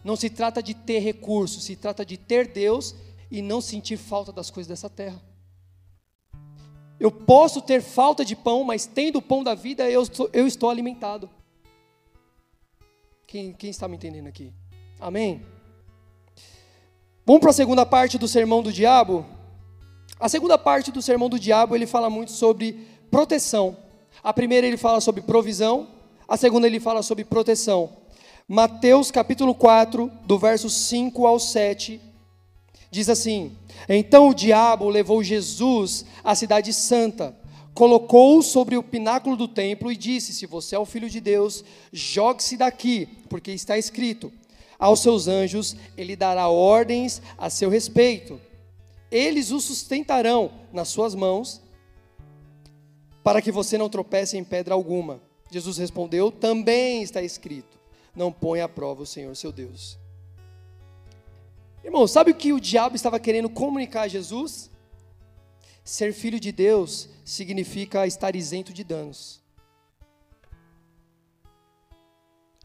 Não se trata de ter recursos, se trata de ter Deus e não sentir falta das coisas dessa terra. Eu posso ter falta de pão, mas tendo o pão da vida, eu estou, eu estou alimentado. Quem, quem está me entendendo aqui? Amém? Vamos para a segunda parte do sermão do diabo? A segunda parte do sermão do diabo, ele fala muito sobre proteção. A primeira ele fala sobre provisão, a segunda ele fala sobre proteção. Mateus capítulo 4, do verso 5 ao 7, diz assim: Então o diabo levou Jesus à cidade santa, colocou-o sobre o pináculo do templo e disse: Se você é o filho de Deus, jogue-se daqui, porque está escrito: Aos seus anjos ele dará ordens a seu respeito. Eles o sustentarão nas suas mãos, para que você não tropece em pedra alguma. Jesus respondeu: Também está escrito não põe à prova o Senhor seu Deus. Irmão, sabe o que o diabo estava querendo comunicar a Jesus? Ser filho de Deus significa estar isento de danos.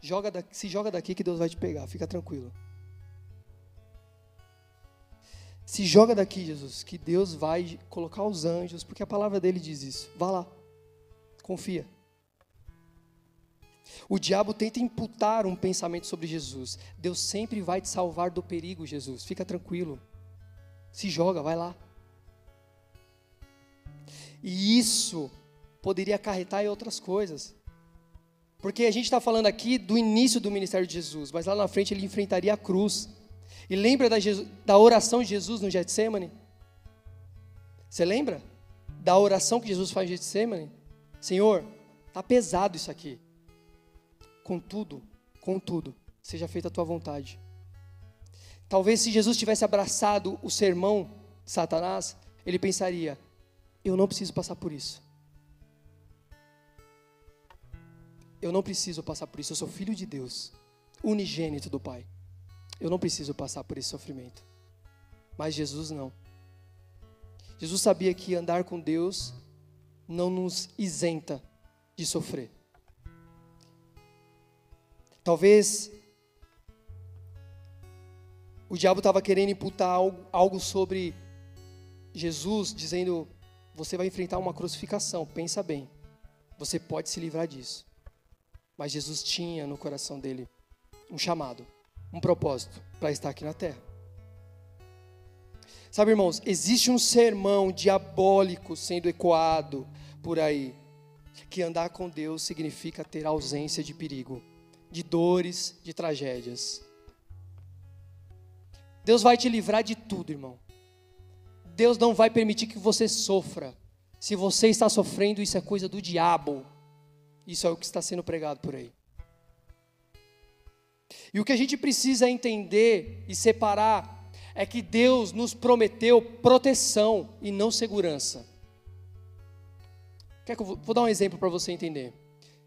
Joga daqui, se joga daqui que Deus vai te pegar, fica tranquilo. Se joga daqui, Jesus, que Deus vai colocar os anjos, porque a palavra dele diz isso. Vá lá, confia. O diabo tenta imputar um pensamento sobre Jesus. Deus sempre vai te salvar do perigo, Jesus. Fica tranquilo. Se joga, vai lá. E isso poderia acarretar em outras coisas. Porque a gente está falando aqui do início do ministério de Jesus, mas lá na frente ele enfrentaria a cruz. E lembra da, Jesus, da oração de Jesus no Getsemane? Você lembra? Da oração que Jesus faz no Getsemane? Senhor, está pesado isso aqui. Contudo, contudo, seja feita a tua vontade. Talvez se Jesus tivesse abraçado o sermão de Satanás, ele pensaria: eu não preciso passar por isso. Eu não preciso passar por isso, eu sou filho de Deus, unigênito do Pai. Eu não preciso passar por esse sofrimento. Mas Jesus não. Jesus sabia que andar com Deus não nos isenta de sofrer. Talvez o diabo estava querendo imputar algo, algo sobre Jesus, dizendo: você vai enfrentar uma crucificação, pensa bem, você pode se livrar disso. Mas Jesus tinha no coração dele um chamado, um propósito para estar aqui na terra. Sabe, irmãos, existe um sermão diabólico sendo ecoado por aí, que andar com Deus significa ter ausência de perigo de dores, de tragédias. Deus vai te livrar de tudo, irmão. Deus não vai permitir que você sofra. Se você está sofrendo, isso é coisa do diabo. Isso é o que está sendo pregado por aí. E o que a gente precisa entender e separar é que Deus nos prometeu proteção e não segurança. Quer que eu vou, vou dar um exemplo para você entender.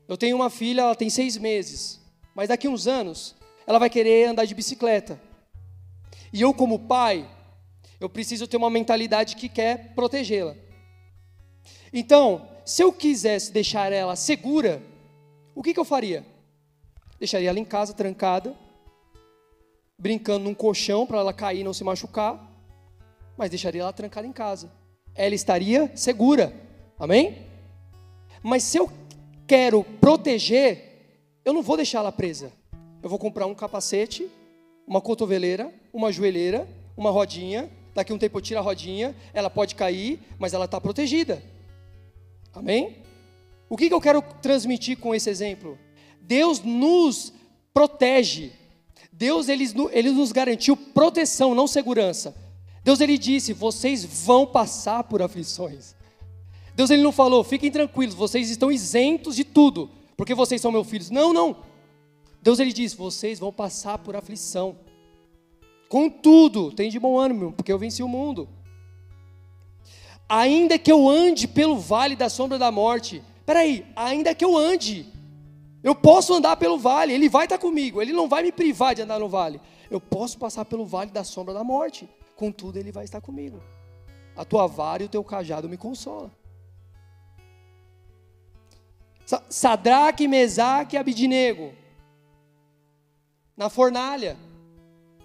Eu tenho uma filha, ela tem seis meses. Mas daqui uns anos, ela vai querer andar de bicicleta. E eu, como pai, eu preciso ter uma mentalidade que quer protegê-la. Então, se eu quisesse deixar ela segura, o que, que eu faria? Deixaria ela em casa, trancada, brincando num colchão para ela cair e não se machucar, mas deixaria ela trancada em casa. Ela estaria segura. Amém? Mas se eu quero proteger, eu não vou deixar ela presa. Eu vou comprar um capacete, uma cotoveleira, uma joelheira, uma rodinha. Daqui um tempo eu tiro a rodinha, ela pode cair, mas ela está protegida. Amém? O que, que eu quero transmitir com esse exemplo? Deus nos protege. Deus ele, ele nos garantiu proteção, não segurança. Deus ele disse: vocês vão passar por aflições. Deus ele não falou, fiquem tranquilos, vocês estão isentos de tudo, porque vocês são meus filhos. Não, não. Deus ele diz, vocês vão passar por aflição. Contudo, tem de bom ânimo, porque eu venci o mundo. Ainda que eu ande pelo vale da sombra da morte. Peraí, ainda que eu ande. Eu posso andar pelo vale, ele vai estar comigo, ele não vai me privar de andar no vale. Eu posso passar pelo vale da sombra da morte, contudo, ele vai estar comigo. A tua vara e o teu cajado me consolam. Sadraque, Mesaque e Abidinego. Na fornalha.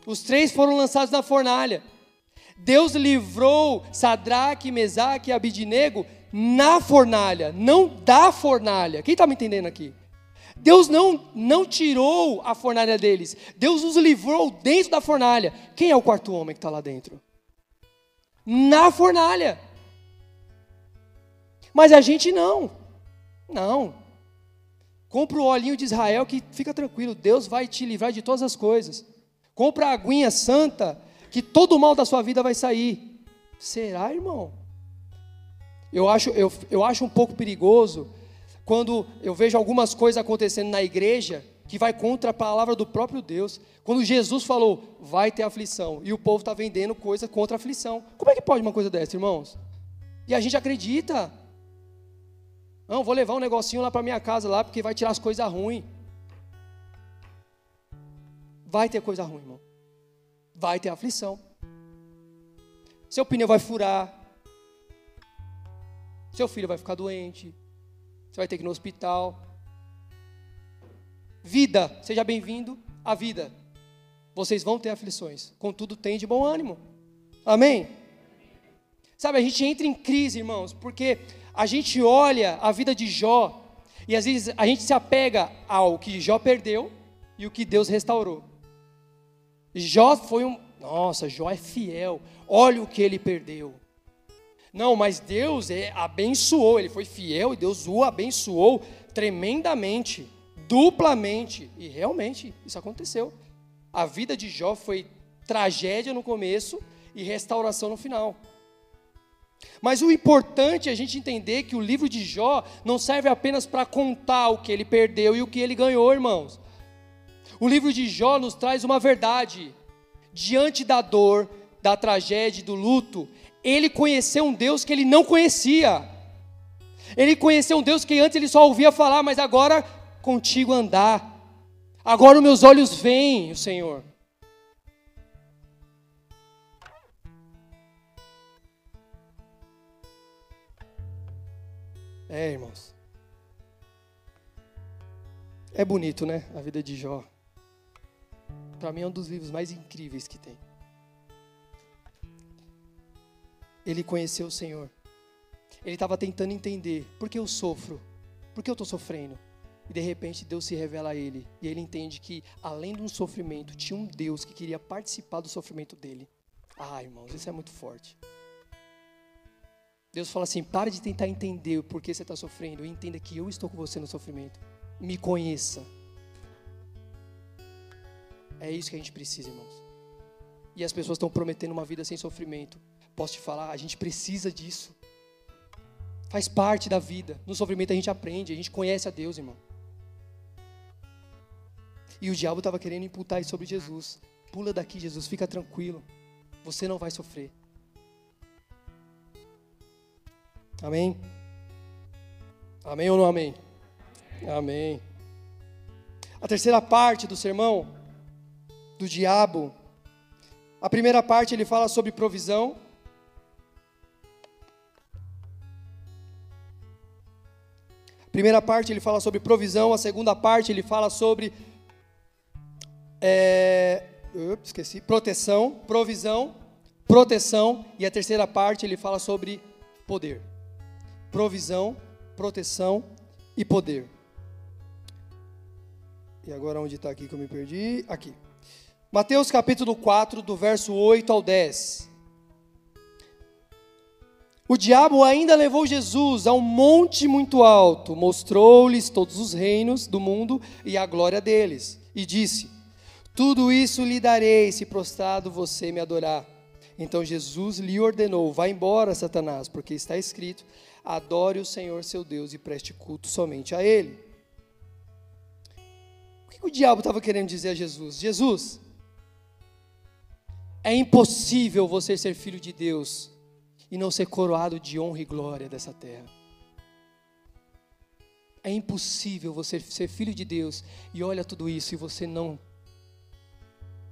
Os três foram lançados na fornalha. Deus livrou Sadraque, Mesaque e Abidinego na fornalha, não da fornalha. Quem está me entendendo aqui? Deus não, não tirou a fornalha deles. Deus os livrou dentro da fornalha. Quem é o quarto homem que está lá dentro? Na fornalha. Mas a gente não. Não. Compra o olhinho de Israel que fica tranquilo. Deus vai te livrar de todas as coisas. Compra a aguinha santa que todo o mal da sua vida vai sair. Será, irmão? Eu acho, eu, eu acho um pouco perigoso quando eu vejo algumas coisas acontecendo na igreja que vai contra a palavra do próprio Deus. Quando Jesus falou, vai ter aflição, e o povo está vendendo coisa contra a aflição. Como é que pode uma coisa dessa, irmãos? E a gente acredita. Não, vou levar um negocinho lá para minha casa lá, porque vai tirar as coisas ruins. Vai ter coisa ruim, irmão. Vai ter aflição. Seu pneu vai furar. Seu filho vai ficar doente. Você vai ter que ir no hospital. Vida, seja bem-vindo à vida. Vocês vão ter aflições, contudo, tem de bom ânimo. Amém? Sabe, a gente entra em crise, irmãos, porque a gente olha a vida de Jó e às vezes a gente se apega ao que Jó perdeu e o que Deus restaurou. Jó foi um. Nossa, Jó é fiel. Olha o que ele perdeu. Não, mas Deus é, abençoou, ele foi fiel e Deus o abençoou tremendamente, duplamente. E realmente isso aconteceu. A vida de Jó foi tragédia no começo e restauração no final. Mas o importante é a gente entender que o livro de Jó não serve apenas para contar o que ele perdeu e o que ele ganhou, irmãos. O livro de Jó nos traz uma verdade. Diante da dor, da tragédia, do luto, ele conheceu um Deus que ele não conhecia. Ele conheceu um Deus que antes ele só ouvia falar, mas agora contigo andar. Agora os meus olhos veem o Senhor. É, irmãos. É bonito, né? A vida de Jó. Para mim é um dos livros mais incríveis que tem. ele conheceu o Senhor. Ele estava tentando entender por que eu sofro, por que eu estou sofrendo. E de repente Deus se revela a ele. E ele entende que, além de um sofrimento, tinha um Deus que queria participar do sofrimento dele. Ah, irmãos, isso é muito forte. Deus fala assim: pare de tentar entender o porquê você está sofrendo. E entenda que eu estou com você no sofrimento. Me conheça. É isso que a gente precisa, irmãos. E as pessoas estão prometendo uma vida sem sofrimento. Posso te falar, a gente precisa disso. Faz parte da vida. No sofrimento a gente aprende, a gente conhece a Deus, irmão. E o diabo estava querendo imputar isso sobre Jesus. Pula daqui, Jesus, fica tranquilo. Você não vai sofrer. Amém? Amém ou não amém? Amém. A terceira parte do sermão do diabo. A primeira parte ele fala sobre provisão. primeira parte ele fala sobre provisão, a segunda parte ele fala sobre é, ups, esqueci, proteção, provisão, proteção, e a terceira parte ele fala sobre poder. Provisão, proteção e poder. E agora onde está aqui que eu me perdi? Aqui. Mateus capítulo 4, do verso 8 ao 10. O diabo ainda levou Jesus a um monte muito alto, mostrou-lhes todos os reinos do mundo e a glória deles, e disse: Tudo isso lhe darei se prostrado você me adorar. Então Jesus lhe ordenou: Vá embora, Satanás, porque está escrito: Adore o Senhor seu Deus e preste culto somente a Ele. O que o diabo estava querendo dizer a Jesus? Jesus, é impossível você ser filho de Deus e não ser coroado de honra e glória dessa terra. É impossível você ser filho de Deus e olha tudo isso e você não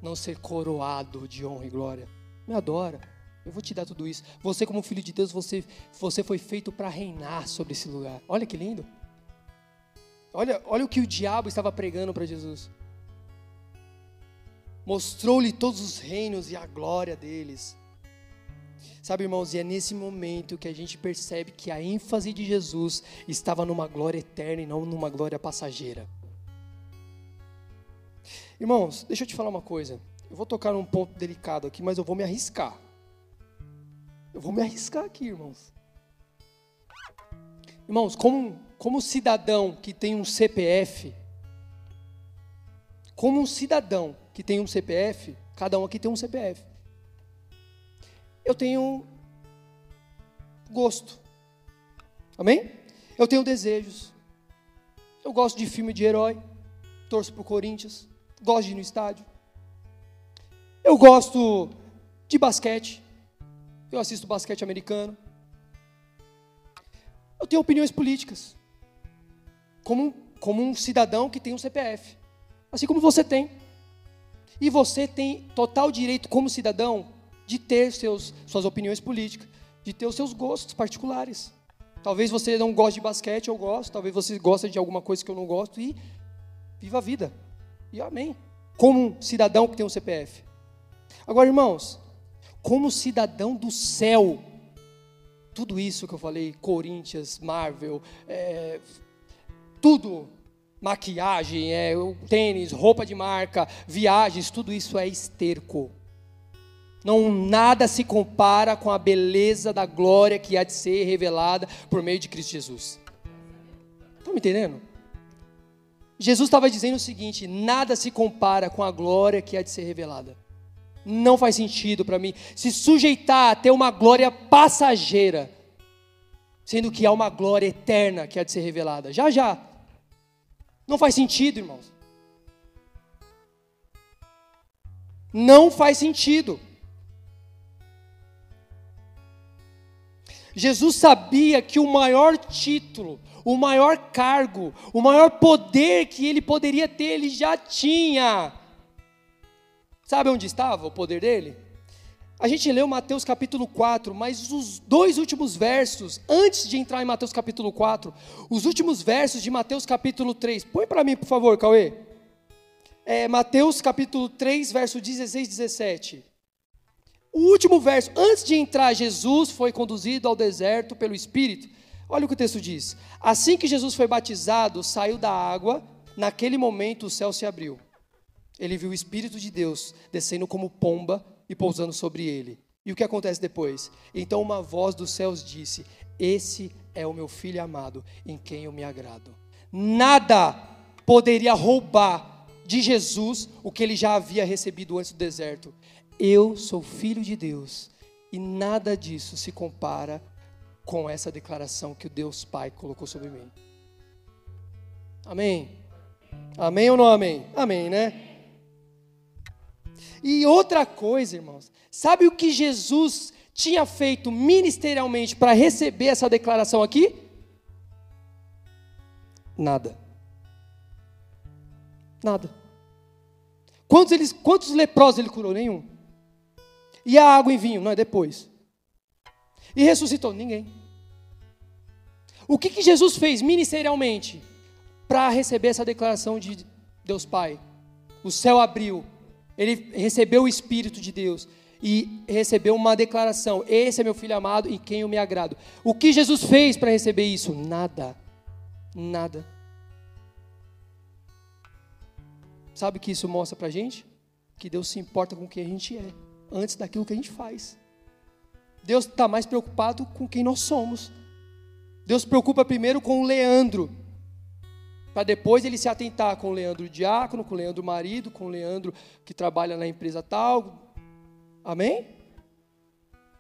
não ser coroado de honra e glória. Me adora. Eu vou te dar tudo isso. Você como filho de Deus, você você foi feito para reinar sobre esse lugar. Olha que lindo. Olha, olha o que o diabo estava pregando para Jesus. Mostrou-lhe todos os reinos e a glória deles. Sabe, irmãos, e é nesse momento que a gente percebe que a ênfase de Jesus estava numa glória eterna e não numa glória passageira. Irmãos, deixa eu te falar uma coisa. Eu vou tocar num ponto delicado aqui, mas eu vou me arriscar. Eu vou me arriscar aqui, irmãos. Irmãos, como, como cidadão que tem um CPF, como um cidadão que tem um CPF, cada um aqui tem um CPF eu tenho gosto. Amém? Eu tenho desejos. Eu gosto de filme de herói. Torço para o Corinthians. Gosto de ir no estádio. Eu gosto de basquete. Eu assisto basquete americano. Eu tenho opiniões políticas. Como, como um cidadão que tem um CPF. Assim como você tem. E você tem total direito, como cidadão, de ter seus, suas opiniões políticas, de ter os seus gostos particulares. Talvez você não goste de basquete, eu gosto. Talvez você goste de alguma coisa que eu não gosto e viva a vida. E amém. Como um cidadão que tem um CPF. Agora, irmãos, como cidadão do céu, tudo isso que eu falei, Corinthians, Marvel, é, tudo, maquiagem, é, tênis, roupa de marca, viagens, tudo isso é esterco. Não nada se compara com a beleza da glória que há de ser revelada por meio de Cristo Jesus. Estão me entendendo? Jesus estava dizendo o seguinte: nada se compara com a glória que há de ser revelada. Não faz sentido para mim se sujeitar a ter uma glória passageira, sendo que há uma glória eterna que há de ser revelada. Já já. Não faz sentido, irmãos. Não faz sentido. Jesus sabia que o maior título, o maior cargo, o maior poder que ele poderia ter, ele já tinha. Sabe onde estava o poder dele? A gente leu Mateus capítulo 4, mas os dois últimos versos, antes de entrar em Mateus capítulo 4, os últimos versos de Mateus capítulo 3. Põe para mim, por favor, Cauê. É, Mateus capítulo 3, verso 16 e 17. O último verso, antes de entrar, Jesus foi conduzido ao deserto pelo Espírito. Olha o que o texto diz: Assim que Jesus foi batizado, saiu da água, naquele momento o céu se abriu. Ele viu o Espírito de Deus descendo como pomba e pousando sobre ele. E o que acontece depois? Então uma voz dos céus disse: Esse é o meu filho amado, em quem eu me agrado. Nada poderia roubar de Jesus o que ele já havia recebido antes do deserto. Eu sou filho de Deus e nada disso se compara com essa declaração que o Deus Pai colocou sobre mim. Amém? Amém ou não amém? Amém, né? E outra coisa, irmãos, sabe o que Jesus tinha feito ministerialmente para receber essa declaração aqui? Nada. Nada. Quantos, eles, quantos leprosos ele curou? Nenhum. E a água em vinho? Não, é depois. E ressuscitou? Ninguém. O que, que Jesus fez ministerialmente para receber essa declaração de Deus Pai? O céu abriu, ele recebeu o Espírito de Deus e recebeu uma declaração: Esse é meu filho amado em quem eu me agrado. O que Jesus fez para receber isso? Nada. Nada. Sabe o que isso mostra para a gente? Que Deus se importa com quem a gente é antes daquilo que a gente faz. Deus está mais preocupado com quem nós somos. Deus se preocupa primeiro com o Leandro, para depois ele se atentar com o Leandro diácono, com o Leandro marido, com o Leandro que trabalha na empresa tal. Amém?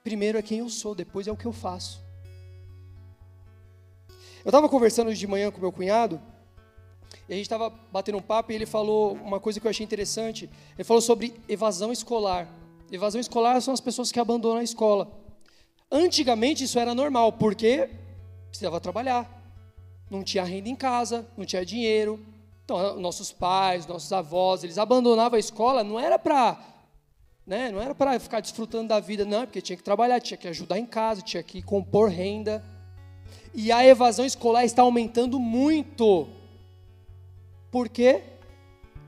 Primeiro é quem eu sou, depois é o que eu faço. Eu estava conversando hoje de manhã com meu cunhado, e a gente estava batendo um papo e ele falou uma coisa que eu achei interessante. Ele falou sobre evasão escolar. Evasão escolar são as pessoas que abandonam a escola. Antigamente isso era normal, porque precisava trabalhar. Não tinha renda em casa, não tinha dinheiro. Então, nossos pais, nossos avós, eles abandonavam a escola, não era para né, não era para ficar desfrutando da vida, não, porque tinha que trabalhar, tinha que ajudar em casa, tinha que compor renda. E a evasão escolar está aumentando muito. Por quê?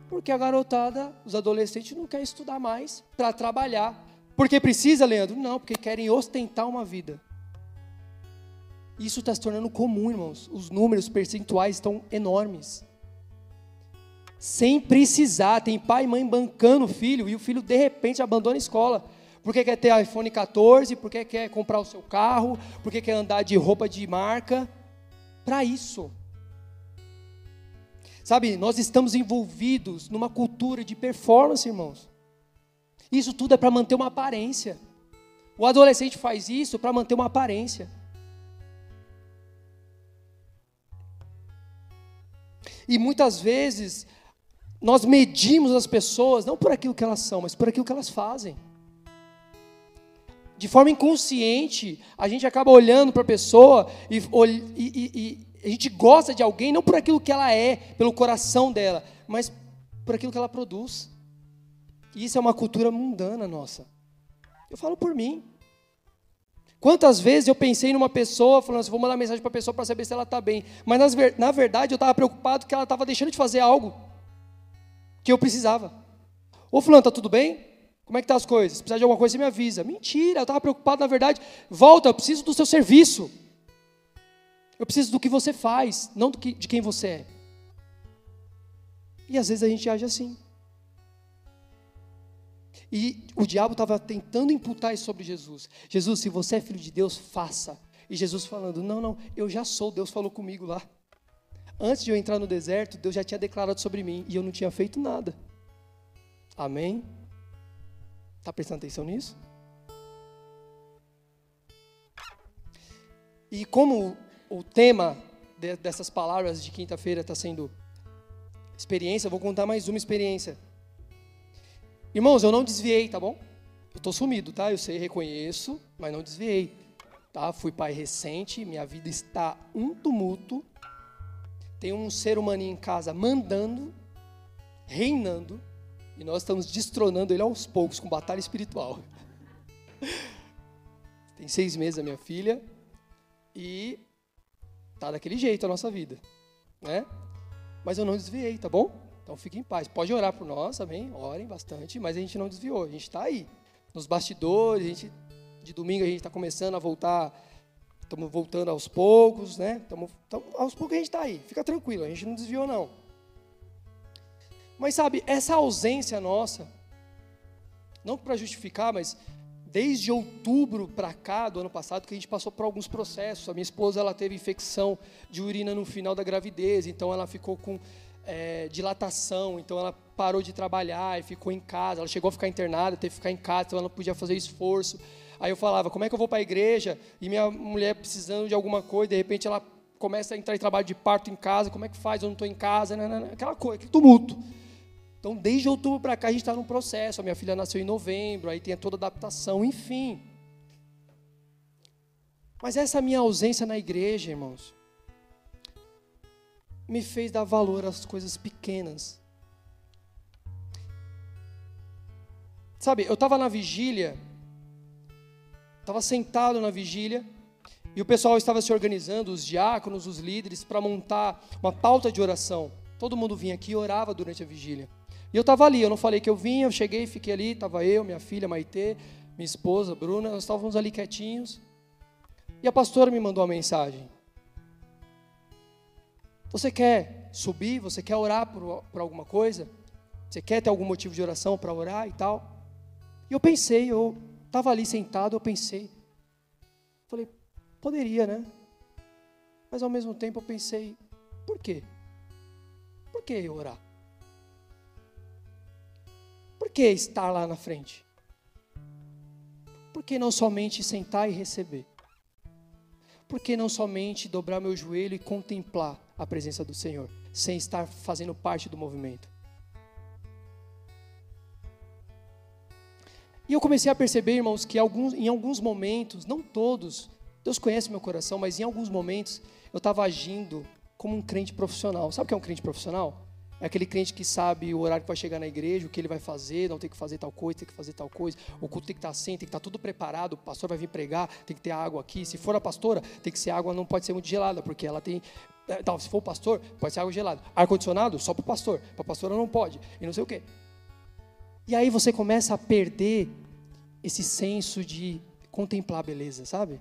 Porque a garotada, os adolescentes não querem estudar mais para trabalhar. Porque precisa, Leandro? Não, porque querem ostentar uma vida. Isso está se tornando comum, irmãos. Os números percentuais estão enormes. Sem precisar, tem pai e mãe bancando o filho e o filho de repente abandona a escola. Porque quer ter iPhone 14, porque quer comprar o seu carro, porque quer andar de roupa de marca. Para isso. Sabe, nós estamos envolvidos numa cultura de performance, irmãos. Isso tudo é para manter uma aparência. O adolescente faz isso para manter uma aparência. E muitas vezes nós medimos as pessoas não por aquilo que elas são, mas por aquilo que elas fazem. De forma inconsciente, a gente acaba olhando para a pessoa e, e, e, a gente gosta de alguém não por aquilo que ela é, pelo coração dela, mas por aquilo que ela produz. E isso é uma cultura mundana nossa. Eu falo por mim. Quantas vezes eu pensei numa pessoa, falando assim, vou mandar mensagem para a pessoa para saber se ela está bem. Mas na verdade eu estava preocupado que ela estava deixando de fazer algo que eu precisava. Ô fulano, está tudo bem? Como é que tá as coisas? Se precisar de alguma coisa, você me avisa. Mentira, eu estava preocupado, na verdade. Volta, eu preciso do seu serviço. Eu preciso do que você faz, não que, de quem você é. E às vezes a gente age assim. E o diabo estava tentando imputar isso sobre Jesus. Jesus, se você é filho de Deus, faça. E Jesus falando: Não, não, eu já sou, Deus falou comigo lá. Antes de eu entrar no deserto, Deus já tinha declarado sobre mim e eu não tinha feito nada. Amém? Está prestando atenção nisso? E como o tema de, dessas palavras de quinta-feira está sendo experiência, eu vou contar mais uma experiência. Irmãos, eu não desviei, tá bom? Eu estou sumido, tá? Eu sei, reconheço, mas não desviei. Tá? Fui pai recente, minha vida está um tumulto. Tem um ser humano em casa mandando, reinando, e nós estamos destronando ele aos poucos com batalha espiritual. Tem seis meses a minha filha, e Tá daquele jeito a nossa vida, né? Mas eu não desviei, tá bom? Então fique em paz. Pode orar por nós, amém? Orem bastante, mas a gente não desviou. A gente está aí, nos bastidores. A gente, de domingo a gente está começando a voltar. Estamos voltando aos poucos, né? Tamo, tamo, aos poucos a gente está aí. Fica tranquilo, a gente não desviou não. Mas sabe, essa ausência nossa, não para justificar, mas desde outubro para cá do ano passado que a gente passou por alguns processos. A minha esposa ela teve infecção de urina no final da gravidez, então ela ficou com é, dilatação, então ela parou de trabalhar e ficou em casa. Ela chegou a ficar internada, teve que ficar em casa, então ela não podia fazer esforço. Aí eu falava, como é que eu vou para a igreja e minha mulher precisando de alguma coisa, de repente ela começa a entrar em trabalho de parto em casa, como é que faz? Eu não estou em casa, não, não, não, aquela coisa, aquele tumulto. Então, desde outubro para cá, a gente está num processo. A minha filha nasceu em novembro, aí tem toda a adaptação, enfim. Mas essa minha ausência na igreja, irmãos, me fez dar valor às coisas pequenas. Sabe, eu estava na vigília, estava sentado na vigília, e o pessoal estava se organizando, os diáconos, os líderes, para montar uma pauta de oração. Todo mundo vinha aqui e orava durante a vigília. E eu estava ali, eu não falei que eu vinha, eu cheguei, fiquei ali, estava eu, minha filha Maitê, minha esposa Bruna, nós estávamos ali quietinhos. E a pastora me mandou uma mensagem. Você quer subir? Você quer orar por, por alguma coisa? Você quer ter algum motivo de oração para orar e tal? E eu pensei, eu estava ali sentado, eu pensei. Falei, poderia, né? Mas ao mesmo tempo eu pensei, por quê? Por que orar? Por que estar lá na frente? Por que não somente sentar e receber? Por que não somente dobrar meu joelho e contemplar a presença do Senhor, sem estar fazendo parte do movimento? E eu comecei a perceber, irmãos, que alguns, em alguns momentos, não todos, Deus conhece meu coração, mas em alguns momentos eu estava agindo como um crente profissional. Sabe o que é um crente profissional? É aquele crente que sabe o horário que vai chegar na igreja, o que ele vai fazer, não tem que fazer tal coisa, tem que fazer tal coisa. O culto tem que estar assim, tem que estar tudo preparado. O pastor vai vir pregar, tem que ter água aqui. Se for a pastora, tem que ser água, não pode ser muito gelada, porque ela tem. Então, se for o pastor, pode ser água gelada. Ar-condicionado, só para o pastor. Para a pastora não pode. E não sei o quê. E aí você começa a perder esse senso de contemplar a beleza, sabe?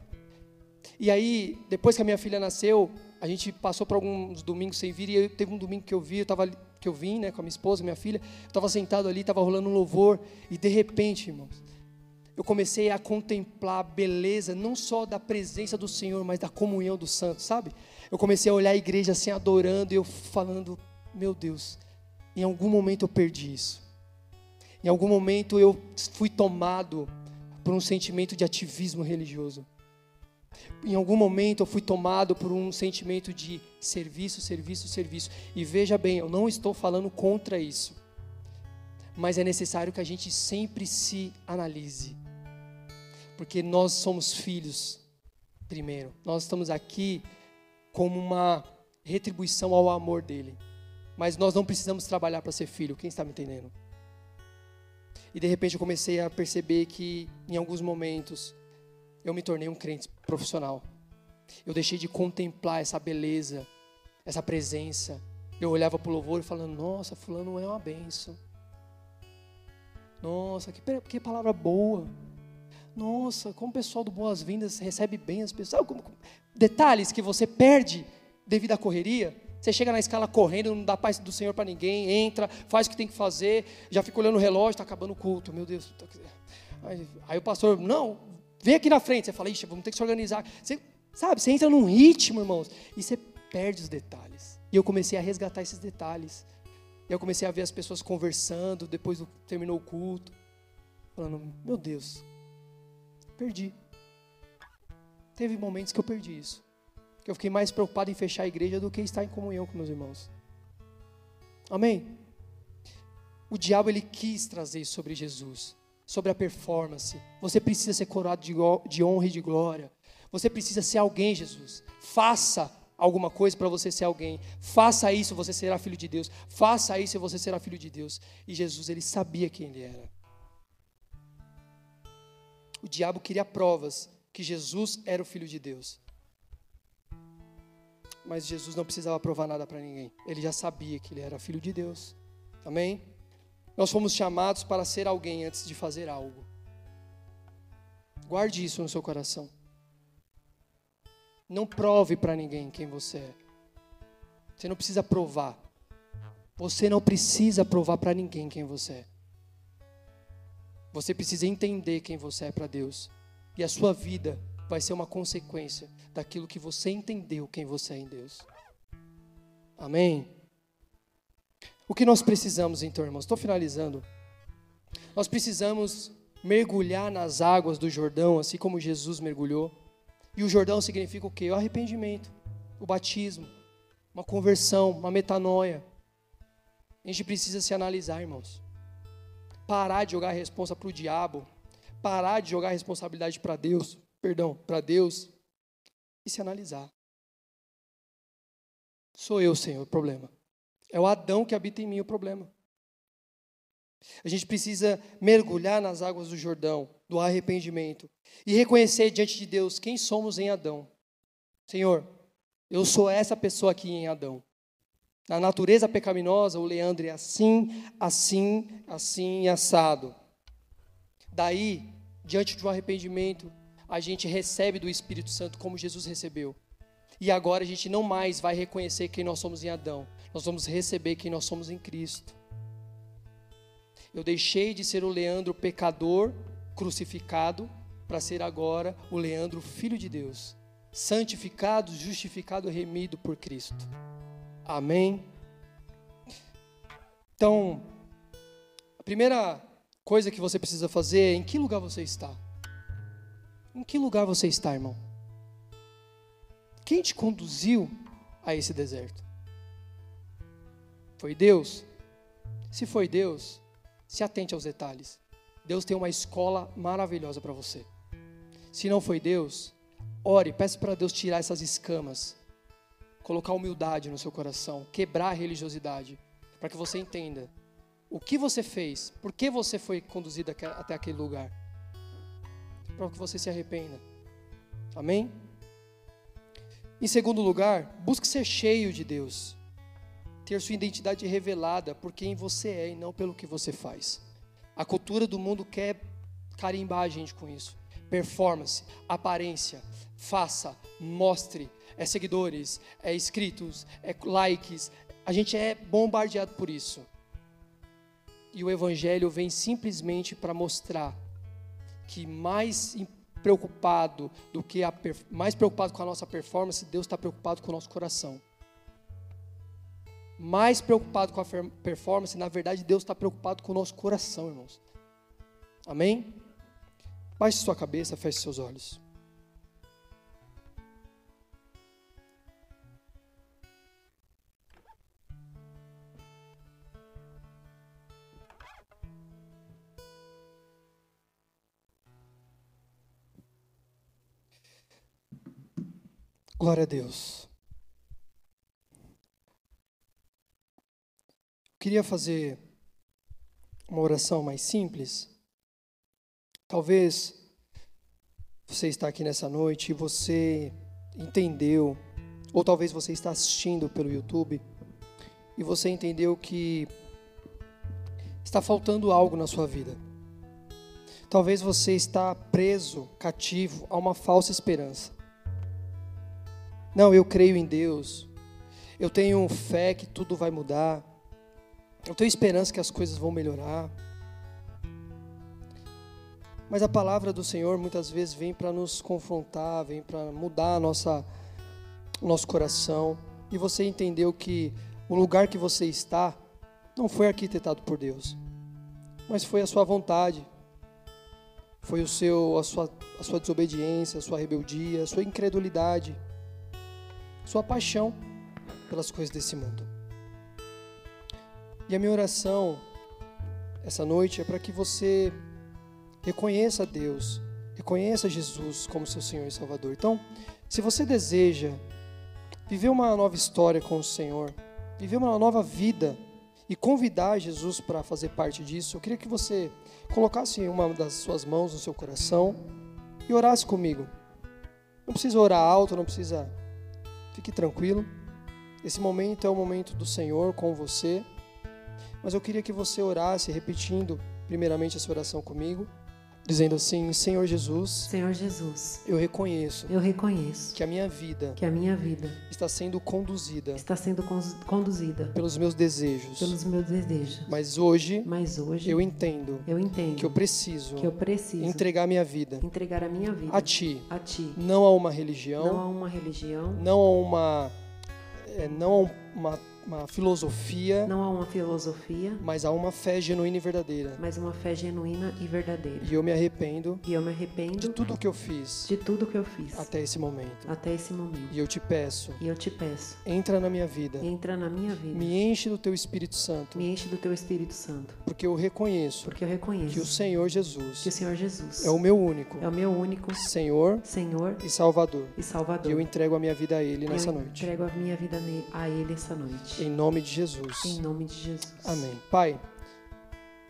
E aí, depois que a minha filha nasceu, a gente passou por alguns domingos sem vir, e teve um domingo que eu vi, eu tava, que eu vim né, com a minha esposa, minha filha, eu estava sentado ali, estava rolando um louvor, e de repente, irmãos, eu comecei a contemplar a beleza, não só da presença do Senhor, mas da comunhão dos santos, sabe? Eu comecei a olhar a igreja assim, adorando, e eu falando, meu Deus, em algum momento eu perdi isso. Em algum momento eu fui tomado por um sentimento de ativismo religioso. Em algum momento eu fui tomado por um sentimento de serviço, serviço, serviço. E veja bem, eu não estou falando contra isso. Mas é necessário que a gente sempre se analise. Porque nós somos filhos, primeiro. Nós estamos aqui como uma retribuição ao amor dele. Mas nós não precisamos trabalhar para ser filho. Quem está me entendendo? E de repente eu comecei a perceber que em alguns momentos eu me tornei um crente profissional. Eu deixei de contemplar essa beleza, essa presença. Eu olhava para o louvor e falando: Nossa, Fulano é uma benção. Nossa, que, que palavra boa. Nossa, como o pessoal do Boas-Vindas recebe bem as pessoas. Sabe como, detalhes que você perde devido à correria. Você chega na escala correndo, não dá paz do Senhor para ninguém, entra, faz o que tem que fazer, já fica olhando o relógio, está acabando o culto, meu Deus. Aí, aí, o pastor, não, vem aqui na frente. Você fala, ixi, vamos ter que se organizar. Você, sabe, você entra num ritmo, irmãos, e você perde os detalhes. E eu comecei a resgatar esses detalhes. E eu comecei a ver as pessoas conversando depois do, terminou o culto, falando, meu Deus, perdi. Teve momentos que eu perdi isso que eu fiquei mais preocupado em fechar a igreja do que estar em comunhão com meus irmãos. Amém? O diabo ele quis trazer sobre Jesus, sobre a performance. Você precisa ser coroado de honra e de glória. Você precisa ser alguém, Jesus. Faça alguma coisa para você ser alguém. Faça isso, você será filho de Deus. Faça isso, você será filho de Deus. E Jesus, ele sabia quem ele era. O diabo queria provas que Jesus era o filho de Deus mas Jesus não precisava provar nada para ninguém. Ele já sabia que ele era filho de Deus. Amém? Nós fomos chamados para ser alguém antes de fazer algo. Guarde isso no seu coração. Não prove para ninguém quem você é. Você não precisa provar. Você não precisa provar para ninguém quem você é. Você precisa entender quem você é para Deus. E a sua vida vai ser uma consequência daquilo que você entendeu quem você é em Deus. Amém? O que nós precisamos, então, irmãos? Estou finalizando. Nós precisamos mergulhar nas águas do Jordão, assim como Jesus mergulhou. E o Jordão significa o quê? O arrependimento, o batismo, uma conversão, uma metanoia. A gente precisa se analisar, irmãos. Parar de jogar a responsa para o diabo. Parar de jogar a responsabilidade para Deus perdão, para Deus e se analisar. Sou eu, Senhor, o problema. É o Adão que habita em mim o problema. A gente precisa mergulhar nas águas do Jordão, do arrependimento, e reconhecer diante de Deus quem somos em Adão. Senhor, eu sou essa pessoa aqui em Adão. Na natureza pecaminosa, o Leandro é assim, assim, assim assado. Daí, diante de um arrependimento, a gente recebe do Espírito Santo como Jesus recebeu. E agora a gente não mais vai reconhecer quem nós somos em Adão, nós vamos receber quem nós somos em Cristo. Eu deixei de ser o Leandro pecador, crucificado, para ser agora o Leandro filho de Deus, santificado, justificado, remido por Cristo. Amém. Então, a primeira coisa que você precisa fazer é em que lugar você está. Em que lugar você está, irmão? Quem te conduziu a esse deserto? Foi Deus? Se foi Deus, se atente aos detalhes. Deus tem uma escola maravilhosa para você. Se não foi Deus, ore, peça para Deus tirar essas escamas, colocar humildade no seu coração, quebrar a religiosidade, para que você entenda o que você fez, por que você foi conduzido até aquele lugar, para que você se arrependa. Amém? Em segundo lugar, busque ser cheio de Deus, ter sua identidade revelada por quem você é e não pelo que você faz. A cultura do mundo quer carimbar a gente com isso. Performance, aparência, faça, mostre, é seguidores, é inscritos, é likes. A gente é bombardeado por isso. E o Evangelho vem simplesmente para mostrar que mais preocupado do que a mais preocupado com a nossa performance, Deus está preocupado com o nosso coração. Mais preocupado com a performance, na verdade, Deus está preocupado com o nosso coração, irmãos. Amém? Baixe sua cabeça, feche seus olhos. Glória a Deus. Queria fazer uma oração mais simples. Talvez você está aqui nessa noite e você entendeu, ou talvez você está assistindo pelo YouTube e você entendeu que está faltando algo na sua vida. Talvez você está preso, cativo a uma falsa esperança. Não, eu creio em Deus. Eu tenho fé que tudo vai mudar. Eu tenho esperança que as coisas vão melhorar. Mas a palavra do Senhor muitas vezes vem para nos confrontar, vem para mudar a nossa, nosso coração. E você entendeu que o lugar que você está não foi arquitetado por Deus, mas foi a sua vontade, foi o seu, a, sua, a sua desobediência, a sua rebeldia, a sua incredulidade sua paixão pelas coisas desse mundo. E a minha oração essa noite é para que você reconheça Deus, reconheça Jesus como seu Senhor e Salvador. Então, se você deseja viver uma nova história com o Senhor, viver uma nova vida e convidar Jesus para fazer parte disso, eu queria que você colocasse uma das suas mãos no seu coração e orasse comigo. Não precisa orar alto, não precisa Fique tranquilo. Esse momento é o momento do Senhor com você. Mas eu queria que você orasse repetindo primeiramente essa oração comigo dizendo assim: Senhor Jesus, Senhor Jesus, eu reconheço, eu reconheço que a minha vida, que a minha vida está sendo conduzida, está sendo conduzida pelos meus desejos, pelos meus desejos. Mas hoje, mas hoje eu entendo, eu entendo que eu preciso, que eu preciso entregar minha vida, entregar a minha vida a Ti, a Ti, não a uma religião, não a uma religião, não a uma, é, não a uma uma filosofia. Não há uma filosofia. Mas há uma fé genuína e verdadeira. Mas uma fé genuína e verdadeira. E eu me arrependo. E eu me arrependo de tudo que eu fiz. De tudo que eu fiz. Até esse momento. Até esse momento. E eu te peço. E eu te peço. Entra na minha vida. Entra na minha vida. Me enche do teu Espírito Santo. Me enche do teu Espírito Santo. Porque eu reconheço. Porque eu reconheço. Que o Senhor Jesus. Que o Senhor Jesus. É o meu único. É o meu único. Senhor. Senhor. E Salvador. E Salvador. E eu entrego a minha vida a ele nessa eu noite. Entrego a minha vida a ele essa noite. Em nome de Jesus. Em nome de Jesus. Amém. Pai,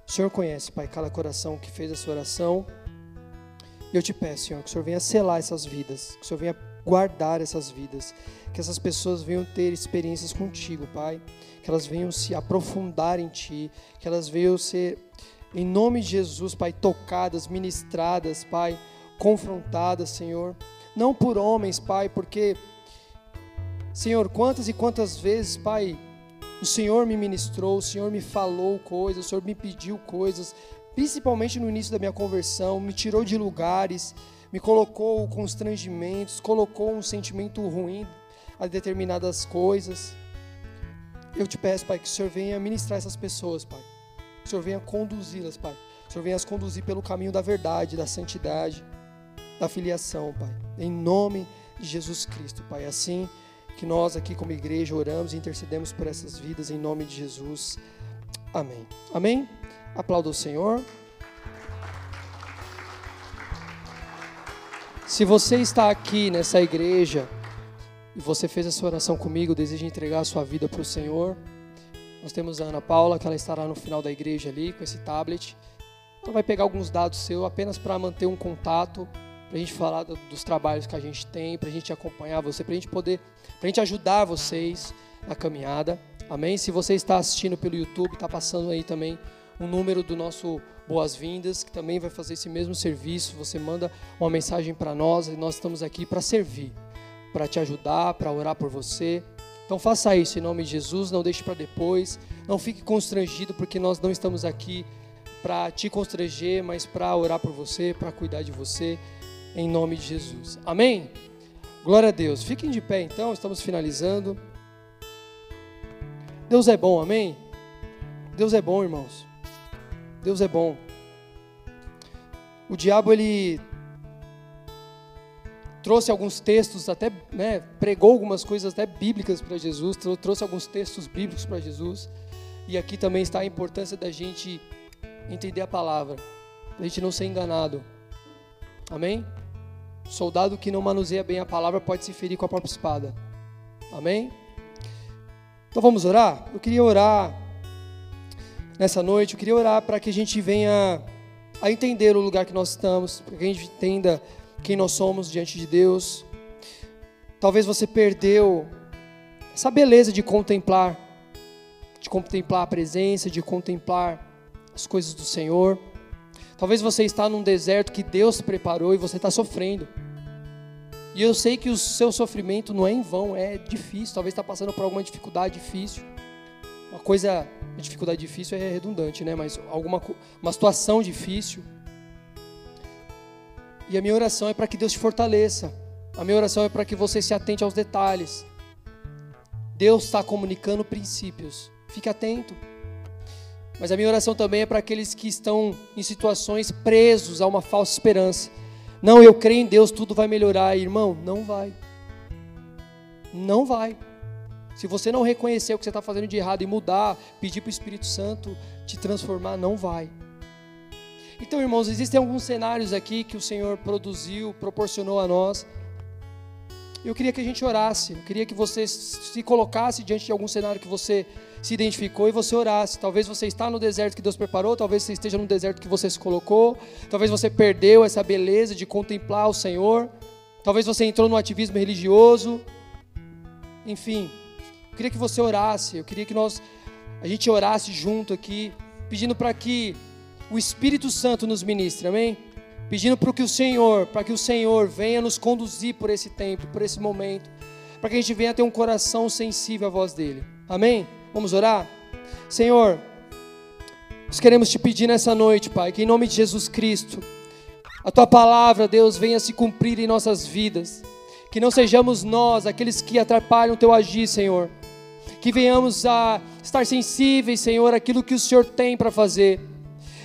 o Senhor conhece, Pai, cada coração que fez essa oração. E eu te peço, Senhor, que o Senhor venha selar essas vidas, que o Senhor venha guardar essas vidas, que essas pessoas venham ter experiências contigo, Pai, que elas venham se aprofundar em Ti, que elas venham ser, em nome de Jesus, Pai, tocadas, ministradas, Pai, confrontadas, Senhor, não por homens, Pai, porque, Senhor, quantas e quantas vezes, Pai, o Senhor me ministrou, o Senhor me falou coisas, o Senhor me pediu coisas, principalmente no início da minha conversão, me tirou de lugares, me colocou constrangimentos, colocou um sentimento ruim a determinadas coisas. Eu te peço, Pai, que o Senhor venha ministrar essas pessoas, Pai. Que o Senhor venha conduzi-las, Pai. Que o Senhor venha as conduzir pelo caminho da verdade, da santidade. da filiação, Pai. Em nome de Jesus Cristo, Pai. Assim que nós aqui como igreja oramos e intercedemos por essas vidas em nome de Jesus. Amém. Amém? Aplauda o Senhor. Se você está aqui nessa igreja e você fez essa oração comigo, deseja entregar a sua vida para o Senhor, nós temos a Ana Paula, que ela estará no final da igreja ali com esse tablet. Ela vai pegar alguns dados seus apenas para manter um contato, para a gente falar do, dos trabalhos que a gente tem, para a gente acompanhar você, para a gente poder, para a gente ajudar vocês na caminhada. Amém? Se você está assistindo pelo YouTube, está passando aí também um número do nosso Boas-Vindas, que também vai fazer esse mesmo serviço. Você manda uma mensagem para nós e nós estamos aqui para servir, para te ajudar, para orar por você. Então faça isso em nome de Jesus, não deixe para depois, não fique constrangido porque nós não estamos aqui para te constranger, mas para orar por você, para cuidar de você, em nome de Jesus. Amém? Glória a Deus. Fiquem de pé então, estamos finalizando. Deus é bom, amém? Deus é bom, irmãos. Deus é bom. O diabo ele trouxe alguns textos, até né, pregou algumas coisas até bíblicas para Jesus, trouxe alguns textos bíblicos para Jesus. E aqui também está a importância da gente entender a palavra, a gente não ser enganado. Amém? Soldado que não manuseia bem a palavra pode se ferir com a própria espada. Amém? Então vamos orar? Eu queria orar nessa noite, eu queria orar para que a gente venha a entender o lugar que nós estamos, para que a gente entenda quem nós somos diante de Deus. Talvez você perdeu essa beleza de contemplar, de contemplar a presença, de contemplar as coisas do Senhor. Talvez você está num deserto que Deus preparou e você está sofrendo. E eu sei que o seu sofrimento não é em vão, é difícil. Talvez está passando por alguma dificuldade difícil. Uma coisa, a dificuldade difícil é redundante, né? Mas alguma uma situação difícil. E a minha oração é para que Deus te fortaleça. A minha oração é para que você se atente aos detalhes. Deus está comunicando princípios. Fique atento. Mas a minha oração também é para aqueles que estão em situações presos a uma falsa esperança. Não, eu creio em Deus, tudo vai melhorar. Irmão, não vai. Não vai. Se você não reconhecer o que você está fazendo de errado e mudar, pedir para o Espírito Santo te transformar, não vai. Então, irmãos, existem alguns cenários aqui que o Senhor produziu, proporcionou a nós. Eu queria que a gente orasse, eu queria que você se colocasse diante de algum cenário que você se identificou e você orasse. Talvez você está no deserto que Deus preparou, talvez você esteja no deserto que você se colocou, talvez você perdeu essa beleza de contemplar o Senhor, talvez você entrou no ativismo religioso. Enfim, eu queria que você orasse, eu queria que nós a gente orasse junto aqui, pedindo para que o Espírito Santo nos ministre, amém? Pedindo para que o Senhor, para que o Senhor venha nos conduzir por esse tempo, por esse momento, para que a gente venha ter um coração sensível à voz dele. Amém? Vamos orar? Senhor, nós queremos te pedir nessa noite, Pai, que em nome de Jesus Cristo, a tua palavra, Deus, venha se cumprir em nossas vidas. Que não sejamos nós aqueles que atrapalham o teu agir, Senhor. Que venhamos a estar sensíveis, Senhor, àquilo que o Senhor tem para fazer.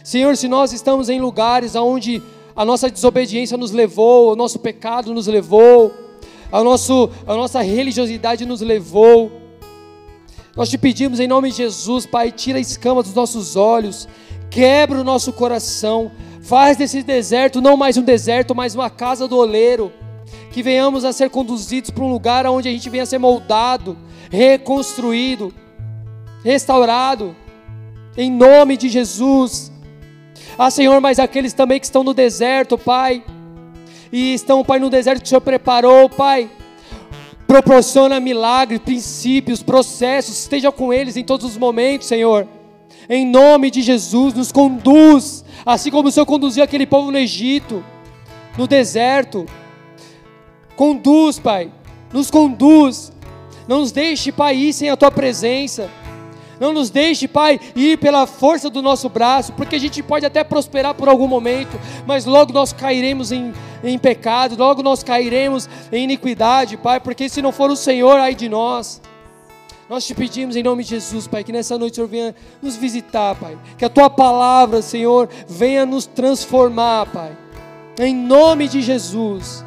Senhor, se nós estamos em lugares onde a nossa desobediência nos levou, o nosso pecado nos levou, a, nosso, a nossa religiosidade nos levou, nós te pedimos em nome de Jesus, Pai, tira a escama dos nossos olhos, quebra o nosso coração, faz desse deserto não mais um deserto, mas uma casa do oleiro, que venhamos a ser conduzidos para um lugar onde a gente venha a ser moldado, reconstruído, restaurado, em nome de Jesus. Ah, Senhor, mas aqueles também que estão no deserto, Pai, e estão, Pai, no deserto que o Senhor preparou, Pai, proporciona milagres, princípios, processos, esteja com eles em todos os momentos, Senhor. Em nome de Jesus, nos conduz, assim como o Senhor conduziu aquele povo no Egito, no deserto. Conduz, Pai, nos conduz. Não nos deixe, Pai, ir sem a tua presença. Não nos deixe, Pai, ir pela força do nosso braço, porque a gente pode até prosperar por algum momento, mas logo nós cairemos em, em pecado, logo nós cairemos em iniquidade, Pai, porque se não for o Senhor, ai de nós. Nós te pedimos em nome de Jesus, Pai, que nessa noite o Senhor venha nos visitar, Pai. Que a tua palavra, Senhor, venha nos transformar, Pai. Em nome de Jesus.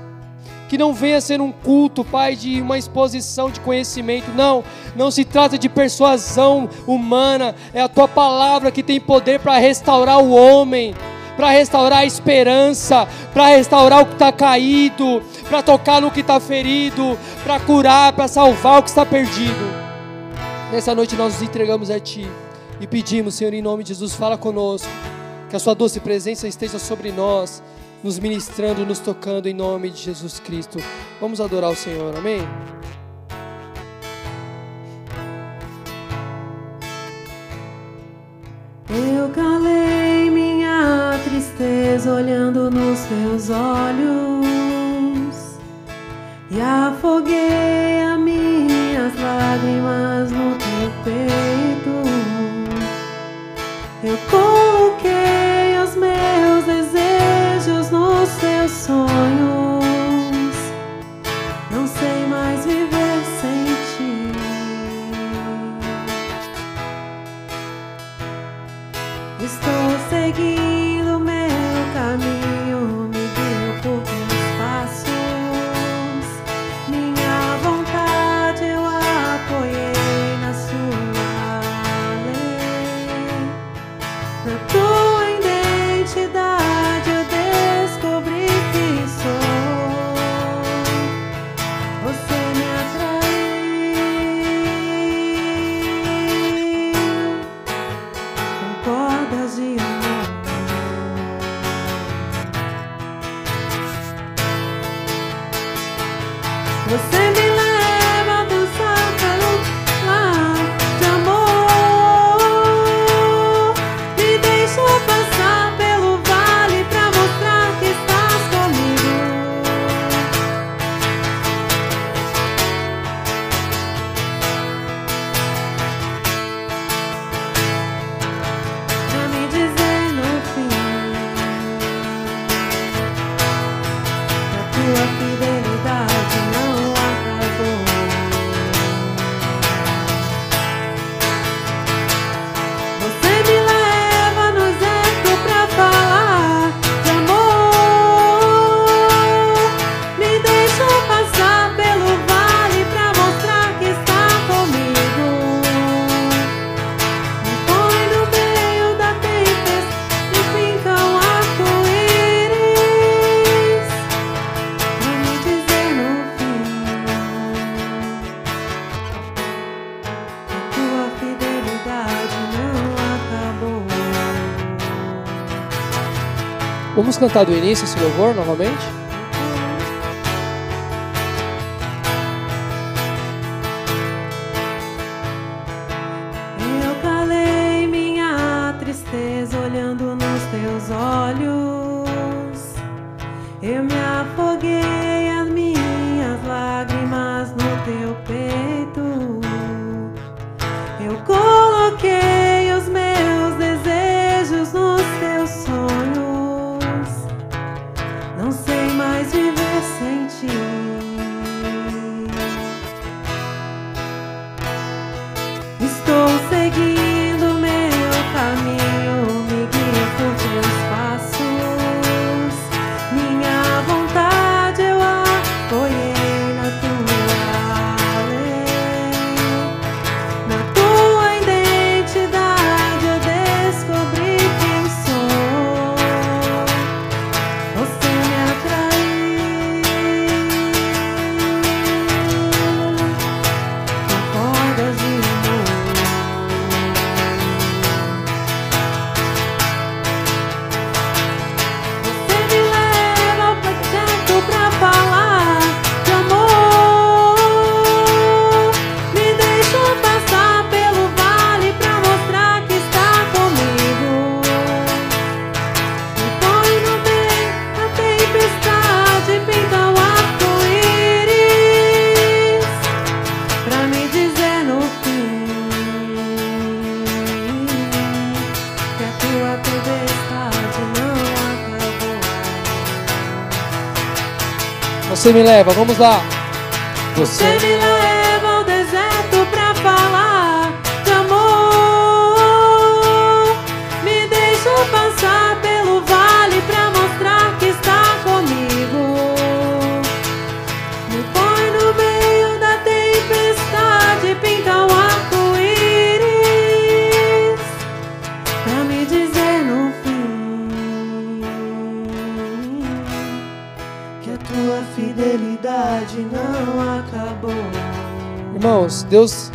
Que não venha ser um culto, Pai, de uma exposição de conhecimento. Não, não se trata de persuasão humana. É a tua palavra que tem poder para restaurar o homem, para restaurar a esperança, para restaurar o que está caído, para tocar no que está ferido, para curar, para salvar o que está perdido. Nessa noite nós nos entregamos a Ti e pedimos, Senhor, em nome de Jesus, fala conosco, que a Sua doce presença esteja sobre nós, nos ministrando, nos tocando em nome de Jesus Cristo. Vamos adorar o Senhor, amém? Eu calei minha tristeza olhando nos teus olhos e afoguei as minhas lágrimas no teu peito. Eu sonhos. Cantar do início esse louvor novamente? Você me leva, vamos lá. Você me leva Irmãos, Deus,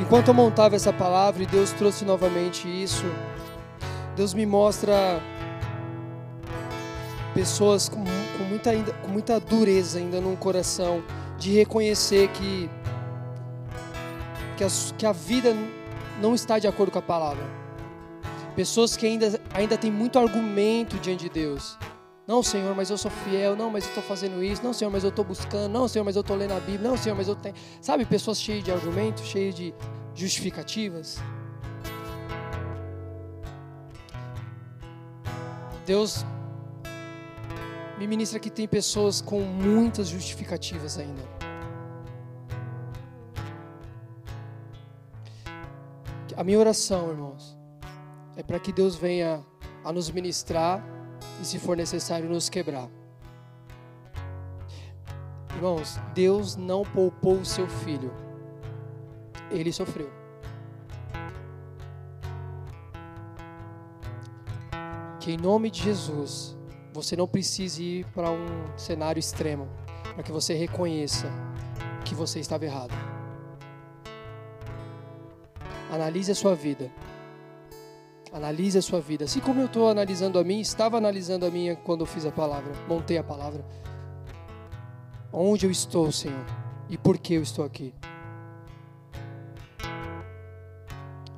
enquanto eu montava essa palavra e Deus trouxe novamente isso, Deus me mostra pessoas com, com muita, com muita dureza ainda no coração de reconhecer que, que, as- que a vida não está de acordo com a palavra. Pessoas que ainda, ainda têm muito argumento diante de Deus. Não, Senhor, mas eu sou fiel. Não, mas eu estou fazendo isso. Não, Senhor, mas eu estou buscando. Não, Senhor, mas eu estou lendo a Bíblia. Não, Senhor, mas eu tenho. Sabe, pessoas cheias de argumentos, cheias de justificativas. Deus me ministra que tem pessoas com muitas justificativas ainda. A minha oração, irmãos, é para que Deus venha a nos ministrar e, se for necessário, nos quebrar. Irmãos, Deus não poupou o seu filho, ele sofreu. Que em nome de Jesus, você não precise ir para um cenário extremo, para que você reconheça que você estava errado. Analise a sua vida. Analise a sua vida. Assim como eu estou analisando a minha, estava analisando a minha quando eu fiz a palavra, montei a palavra. Onde eu estou, Senhor? E por que eu estou aqui?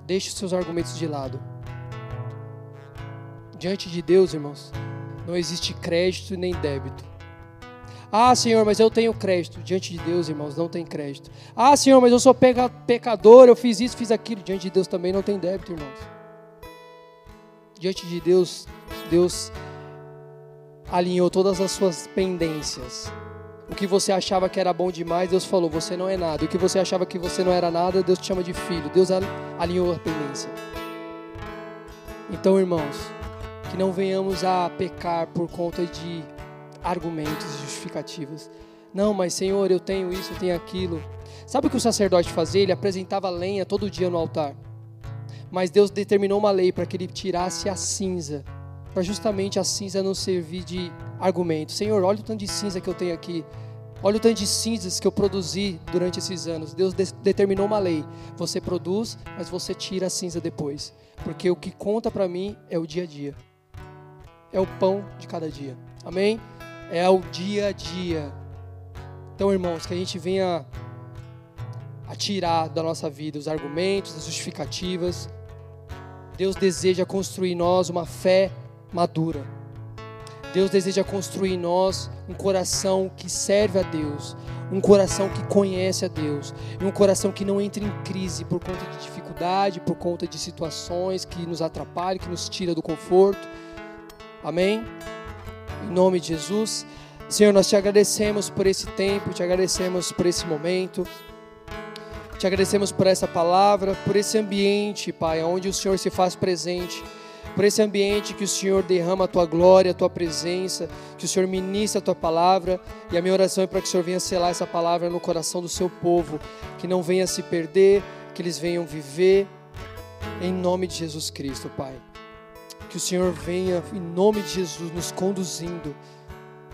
Deixe os seus argumentos de lado. Diante de Deus, irmãos, não existe crédito nem débito. Ah, Senhor, mas eu tenho crédito. Diante de Deus, irmãos, não tem crédito. Ah, Senhor, mas eu sou peca- pecador, eu fiz isso, fiz aquilo. Diante de Deus também não tem débito, irmãos. Diante de Deus, Deus alinhou todas as suas pendências. O que você achava que era bom demais, Deus falou, você não é nada. O que você achava que você não era nada, Deus te chama de filho. Deus al- alinhou a pendência. Então, irmãos, que não venhamos a pecar por conta de argumentos e justificativas. Não, mas Senhor, eu tenho isso, eu tenho aquilo. Sabe o que o sacerdote fazia? Ele apresentava lenha todo dia no altar. Mas Deus determinou uma lei para que ele tirasse a cinza, para justamente a cinza não servir de argumento. Senhor, olha o tanto de cinza que eu tenho aqui. Olha o tanto de cinzas que eu produzi durante esses anos. Deus de- determinou uma lei. Você produz, mas você tira a cinza depois. Porque o que conta para mim é o dia a dia. É o pão de cada dia. Amém? É o dia a dia. Então, irmãos, que a gente venha a tirar da nossa vida os argumentos, as justificativas. Deus deseja construir em nós uma fé madura. Deus deseja construir em nós um coração que serve a Deus, um coração que conhece a Deus, e um coração que não entra em crise por conta de dificuldade, por conta de situações que nos atrapalham, que nos tira do conforto. Amém? Em nome de Jesus. Senhor, nós te agradecemos por esse tempo, te agradecemos por esse momento. Te agradecemos por essa palavra, por esse ambiente, Pai, onde o Senhor se faz presente. Por esse ambiente que o Senhor derrama a tua glória, a tua presença, que o Senhor ministra a tua palavra. E a minha oração é para que o Senhor venha selar essa palavra no coração do seu povo, que não venha se perder, que eles venham viver em nome de Jesus Cristo, Pai. Que o Senhor venha, em nome de Jesus, nos conduzindo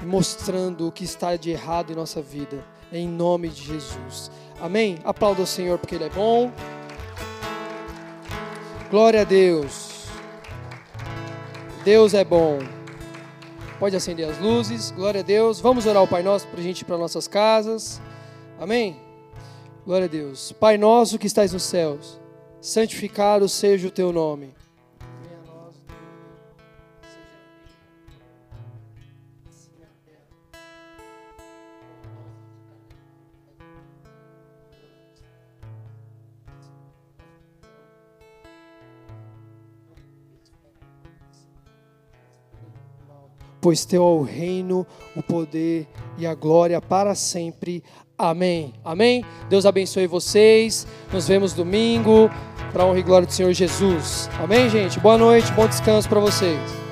e mostrando o que está de errado em nossa vida, em nome de Jesus. Amém? Aplauda o Senhor porque Ele é bom. Glória a Deus. Deus é bom. Pode acender as luzes. Glória a Deus. Vamos orar o Pai Nosso para a gente ir para nossas casas. Amém? Glória a Deus. Pai nosso que estais nos céus, santificado seja o teu nome. Pois teu é o reino, o poder e a glória para sempre. Amém. Amém. Deus abençoe vocês. Nos vemos domingo para honra e glória do Senhor Jesus. Amém, gente. Boa noite, bom descanso para vocês.